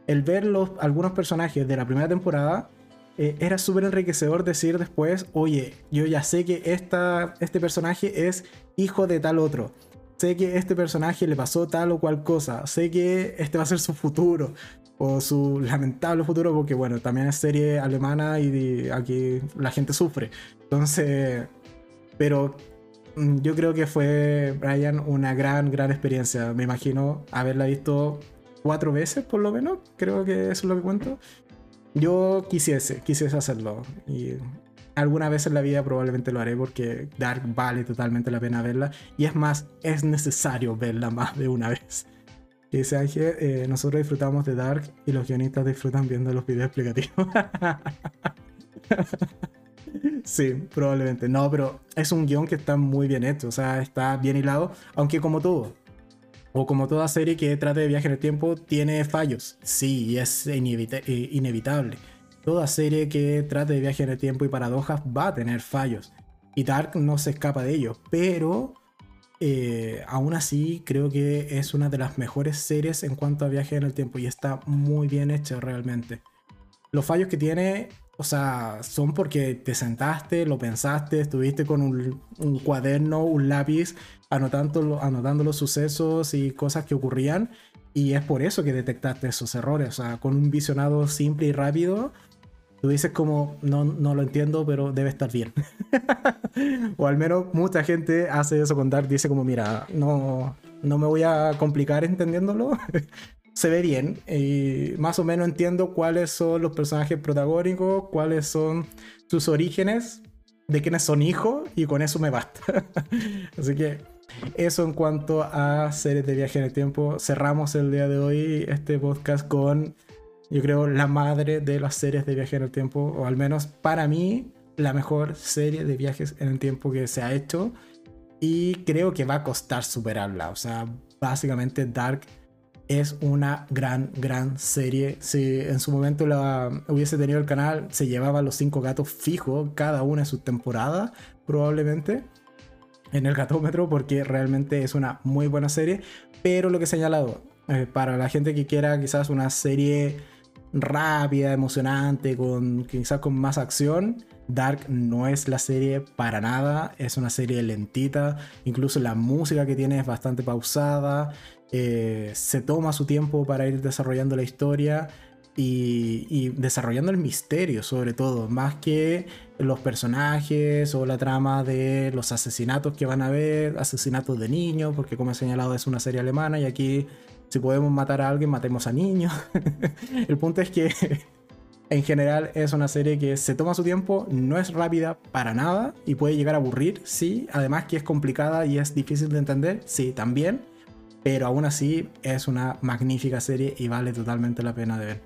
el ver los, algunos personajes de la primera temporada eh, era súper enriquecedor decir después, oye, yo ya sé que esta, este personaje es hijo de tal otro. Sé que este personaje le pasó tal o cual cosa. Sé que este va a ser su futuro. O su lamentable futuro. Porque bueno, también es serie alemana y aquí la gente sufre. Entonces... Pero mm, yo creo que fue, Brian, una gran, gran experiencia. Me imagino haberla visto cuatro veces por lo menos, creo que eso es lo que cuento. Yo quisiese, quisiese hacerlo. Y alguna vez en la vida probablemente lo haré porque Dark vale totalmente la pena verla. Y es más, es necesario verla más de una vez. Dice Ángel, eh, nosotros disfrutamos de Dark y los guionistas disfrutan viendo los videos explicativos. sí, probablemente. No, pero es un guion que está muy bien hecho, o sea, está bien hilado, aunque como todo, o como toda serie que trate de viaje en el tiempo, tiene fallos. Sí, y es eh, inevitable. Toda serie que trate de viaje en el tiempo y paradojas va a tener fallos. Y Dark no se escapa de ello. Pero eh, aún así creo que es una de las mejores series en cuanto a viaje en el tiempo. Y está muy bien hecha realmente. Los fallos que tiene o sea, son porque te sentaste, lo pensaste, estuviste con un, cuaderno, un lápiz, anotando, anotando los sucesos y cosas que ocurrían. Y es por eso que detectaste esos errores. O sea, con un visionado simple y rápido, tú dices como, no, no lo entiendo, pero debe estar bien. o al menos mucha gente hace eso con Dark, dice como, mira, no, no me voy a complicar entendiéndolo se ve bien y más o menos entiendo cuáles son los personajes protagónicos, cuáles son sus orígenes, de quiénes son hijos y con eso me basta. Así que eso en cuanto a series de viaje en el tiempo. Cerramos el día de hoy este podcast con, yo creo, la madre de las series de viaje en el tiempo, o al menos para mí, la mejor serie de viajes en el tiempo que se ha hecho. Y creo que va a costar superarla. O sea, básicamente Dark es una gran, gran serie. Si en su momento la hubiese tenido el canal, se llevaba los cinco gatos fijos, cada una en su temporada, probablemente, en el gatómetro, porque realmente es una muy buena serie. Pero lo que he señalado, eh, para la gente que quiera quizás una serie rápida, emocionante, con quizás con más acción, Dark no es la serie para nada, es una serie lentita, incluso la música que tiene es bastante pausada, eh, se toma su tiempo para ir desarrollando la historia y, desarrollando el misterio sobre todo, más que los personajes o la trama de los asesinatos que van a haber, asesinatos de niños, porque como he señalado es una serie alemana y aquí si podemos matar a alguien, matemos a niños. el punto es que en general es una serie que se toma su tiempo, no es rápida para nada y puede llegar a aburrir, sí. Además que es complicada y es difícil de entender, sí, también pero aún así es una magnífica serie y vale totalmente la pena de ver.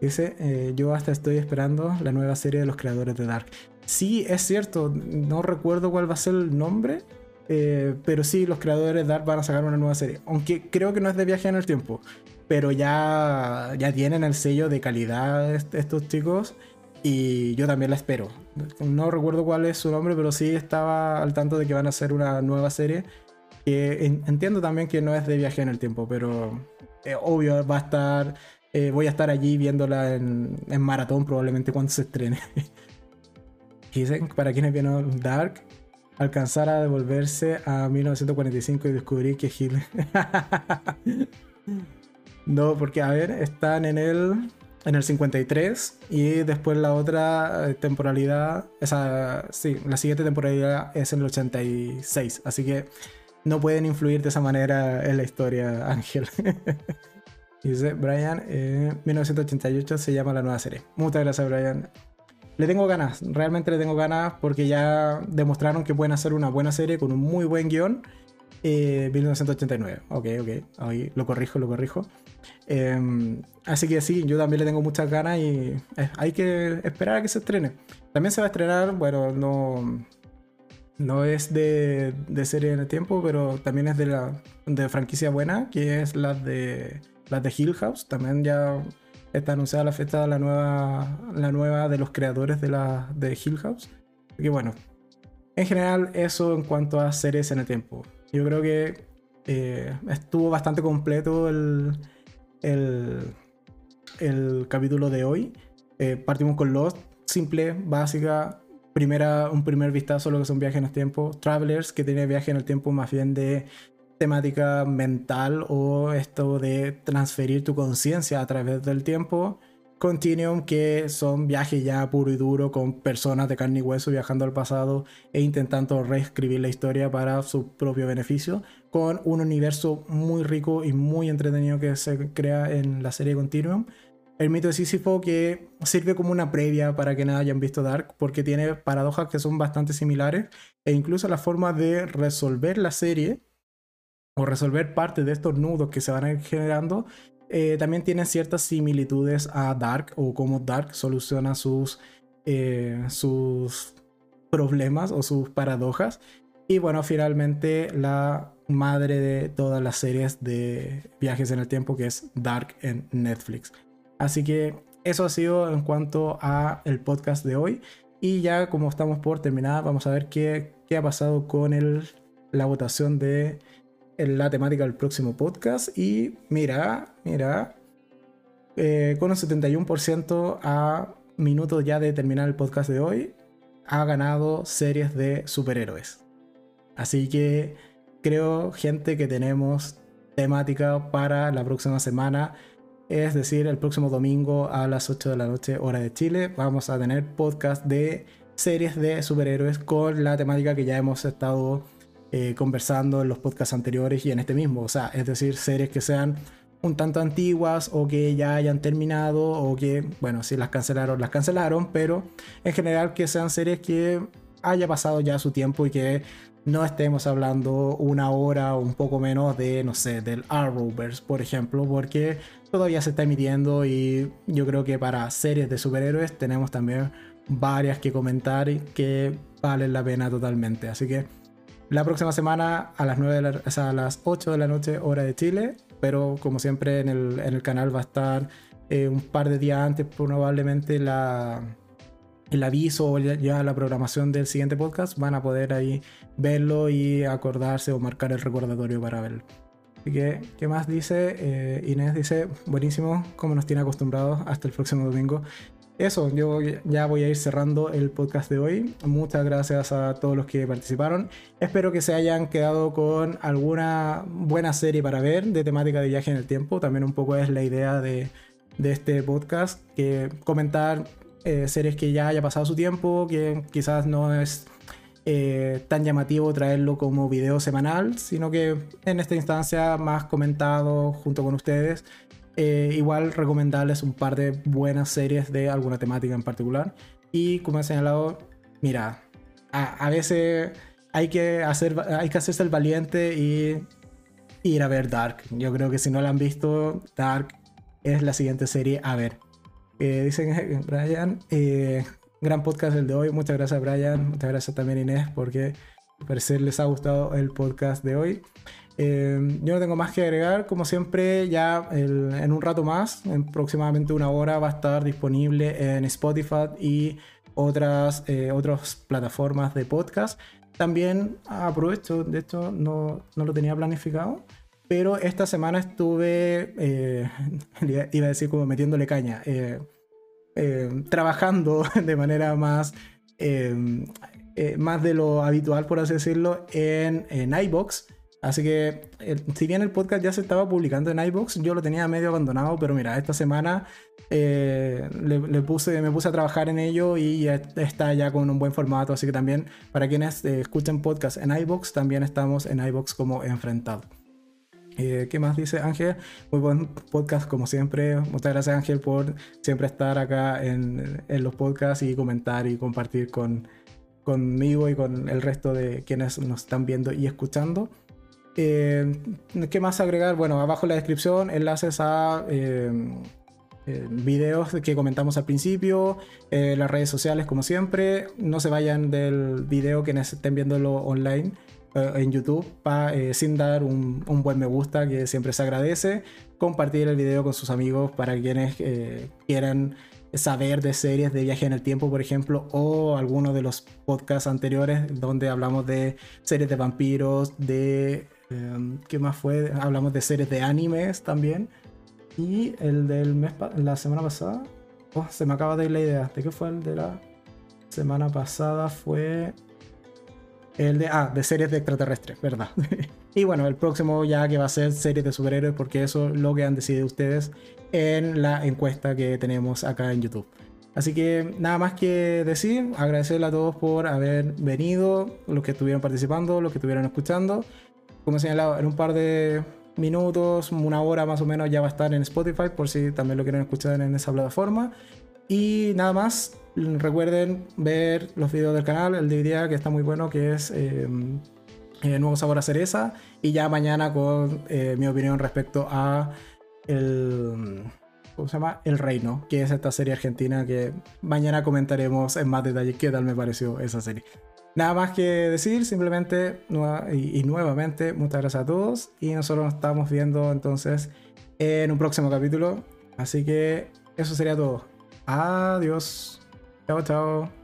Dice, eh, yo hasta estoy esperando la nueva serie de los creadores de Dark. Sí, es cierto, no recuerdo cuál va a ser el nombre, eh, pero sí, los creadores de Dark van a sacar una nueva serie. Aunque creo que no es de viaje en el tiempo, pero ya, ya tienen el sello de calidad estos chicos y yo también la espero. No recuerdo cuál es su nombre, pero sí estaba al tanto de que van a hacer una nueva serie entiendo también que no es de viaje en el tiempo, pero eh, obvio va a estar. Eh, voy a estar allí viéndola en, maratón probablemente cuando se estrene. dicen, para quienes vieron Dark, alcanzar a devolverse a 1945 y descubrir que Hitler... no, porque a ver, están en el, en el 53 y después la otra eh, temporalidad, esa, sí, la siguiente temporalidad es en el 86, así que no pueden influir de esa manera en la historia, Ángel. Dice Brian, 1988 se llama la nueva serie. Muchas gracias, Brian. Le tengo ganas, realmente le tengo ganas porque ya demostraron que pueden hacer una buena serie con un muy buen guion. 1989, eh, ok, ok, ahí lo corrijo, lo corrijo. Em, así que sí, yo también le tengo muchas ganas y eh, hay que esperar a que se estrene. También se va a estrenar, bueno, no, no es de, de serie en el tiempo, pero también es de la de franquicia buena, que es la de, la de Hill House. También ya está anunciada la fecha de la nueva, la nueva de los creadores de, la, de Hill House. Así que bueno, en general eso en cuanto a series en el tiempo. Yo creo que eh, estuvo bastante completo el, el, el capítulo de hoy. Eh, partimos con Lost, simple, básica, primera, un primer vistazo a lo que son viajes en el tiempo. Travelers, que tiene viaje en el tiempo más bien de temática mental o esto de transferir tu conciencia a través del tiempo. Continuum, que son viajes ya puro y duro con personas de carne y hueso viajando al pasado e intentando reescribir la historia para su propio beneficio, con un universo muy rico y muy entretenido que se crea en la serie Continuum. El mito de Sísifo que sirve como una previa para que no hayan visto Dark, porque tiene paradojas que son bastante similares e incluso la forma de resolver la serie o resolver parte de estos nudos que se van a ir generando eh, también tiene ciertas similitudes a Dark o cómo Dark soluciona sus, eh, sus problemas o sus paradojas. Y bueno, finalmente la madre de todas las series de viajes en el tiempo que es Dark en Netflix. Así que eso ha sido en cuanto a el podcast de hoy. Y ya como estamos por terminar, vamos a ver qué, qué ha pasado con el, la votación de la temática del próximo podcast. Y mira, mira, eh, con un 71% a minutos ya de terminar el podcast de hoy, ha ganado series de superhéroes. Así que creo, gente, que tenemos temática para la próxima semana. Es decir, el próximo domingo a las 8 de la noche, hora de Chile, vamos a tener podcast de series de superhéroes con la temática que ya hemos estado eh, conversando en los podcasts anteriores y en este mismo. O sea, es decir, series que sean un tanto antiguas o que ya hayan terminado o que, bueno, si las cancelaron, las cancelaron, pero en general que sean series que haya pasado ya su tiempo y que no estemos hablando una hora o un poco menos de, no sé, del Arrowverse, por ejemplo, porque todavía se está emitiendo y yo creo que para series de superhéroes tenemos también varias que comentar y que valen la pena totalmente. Así que la próxima semana a las, 9 a las 8 de la noche, hora de Chile. Pero como siempre en el, canal va a estar eh, un par de días antes probablemente la, el aviso o ya la programación del siguiente podcast. Van a poder ahí verlo y acordarse o marcar el recordatorio para verlo. Así que, ¿qué más dice? Eh, Inés dice, buenísimo, como nos tiene acostumbrados, hasta el próximo domingo eso, yo ya voy a ir cerrando el podcast de hoy. Muchas gracias a todos los que participaron. Espero que se hayan quedado con alguna buena serie para ver de temática de viaje en el tiempo. También un poco es la idea de, este podcast, que comentar eh, series que ya haya pasado su tiempo, que quizás no es eh, tan llamativo traerlo como video semanal, sino que en esta instancia más comentado junto con ustedes eh, igual recomendarles un par de buenas series de alguna temática en particular. Y como he señalado, mira, a, veces hay que, hacer, hay que hacerse el valiente y ir a ver Dark. Yo creo que si no la han visto, Dark es la siguiente serie a ver. Eh, dicen Brian, eh, gran podcast el de hoy. Muchas gracias Brian, muchas gracias también Inés porque al parecer les ha gustado el podcast de hoy. Em, yo no tengo más que agregar, como siempre, ya en un rato más, en aproximadamente una hora, va a estar disponible en Spotify y otras, eh, otras plataformas de podcast. También aprovecho, de hecho no, no lo tenía planificado, pero esta semana estuve, eh, iba a decir como metiéndole caña, eh, trabajando de manera más, más de lo habitual, por así decirlo, en, en iBox Así que, si bien el podcast ya se estaba publicando en iBox, yo lo tenía medio abandonado, pero mira, esta semana eh, le, puse, me puse a trabajar en ello y está ya con un buen formato. Así que también, para quienes eh, escuchen podcast en iBox, también estamos en iBox como enfrentado. Eh, ¿Qué más dice Ángel? Muy buen podcast como siempre. Muchas gracias Ángel por siempre estar acá en, en los podcasts y comentar y compartir con, conmigo y con el resto de quienes nos están viendo y escuchando. Eh, ¿Qué más agregar? Bueno, abajo en la descripción enlaces a eh, eh, videos que comentamos al principio, las redes sociales como siempre. No se vayan del video quienes estén viéndolo online en YouTube sin dar un, un, buen me gusta que siempre se agradece. Compartir el video con sus amigos para quienes quieran saber de series de viaje en el tiempo, por ejemplo, o algunos de los podcasts anteriores donde hablamos de series de vampiros, de... Em, ¿Qué más fue? Hablamos de series de animes también. Y el del mes, la semana pasada, oh, se me acaba de ir la idea. ¿De qué fue el de la semana pasada? Fue el de, ah, de series de extraterrestres, ¿verdad? y bueno, el próximo ya que va a ser series de superhéroes, porque eso es lo que han decidido ustedes en la encuesta que tenemos acá en YouTube. Así que nada más que decir, agradecerle a todos por haber venido, los que estuvieron participando, los que estuvieron escuchando. Como he señalado, en un par de minutos, una hora más o menos, ya va a estar en Spotify por si también lo quieren escuchar en esa plataforma. Y nada más, recuerden ver los videos del canal, el día que está muy bueno, que es eh, Nuevo Sabor a Cereza. Y ya mañana con eh, mi opinión respecto a el, ¿cómo se llama? El Reino, que es esta serie argentina que mañana comentaremos en más detalle qué tal me pareció esa serie. Nada más que decir, simplemente y, nuevamente muchas gracias a todos y nosotros nos estamos viendo entonces en un próximo capítulo. Así que eso sería todo. Adiós. Chao, chao.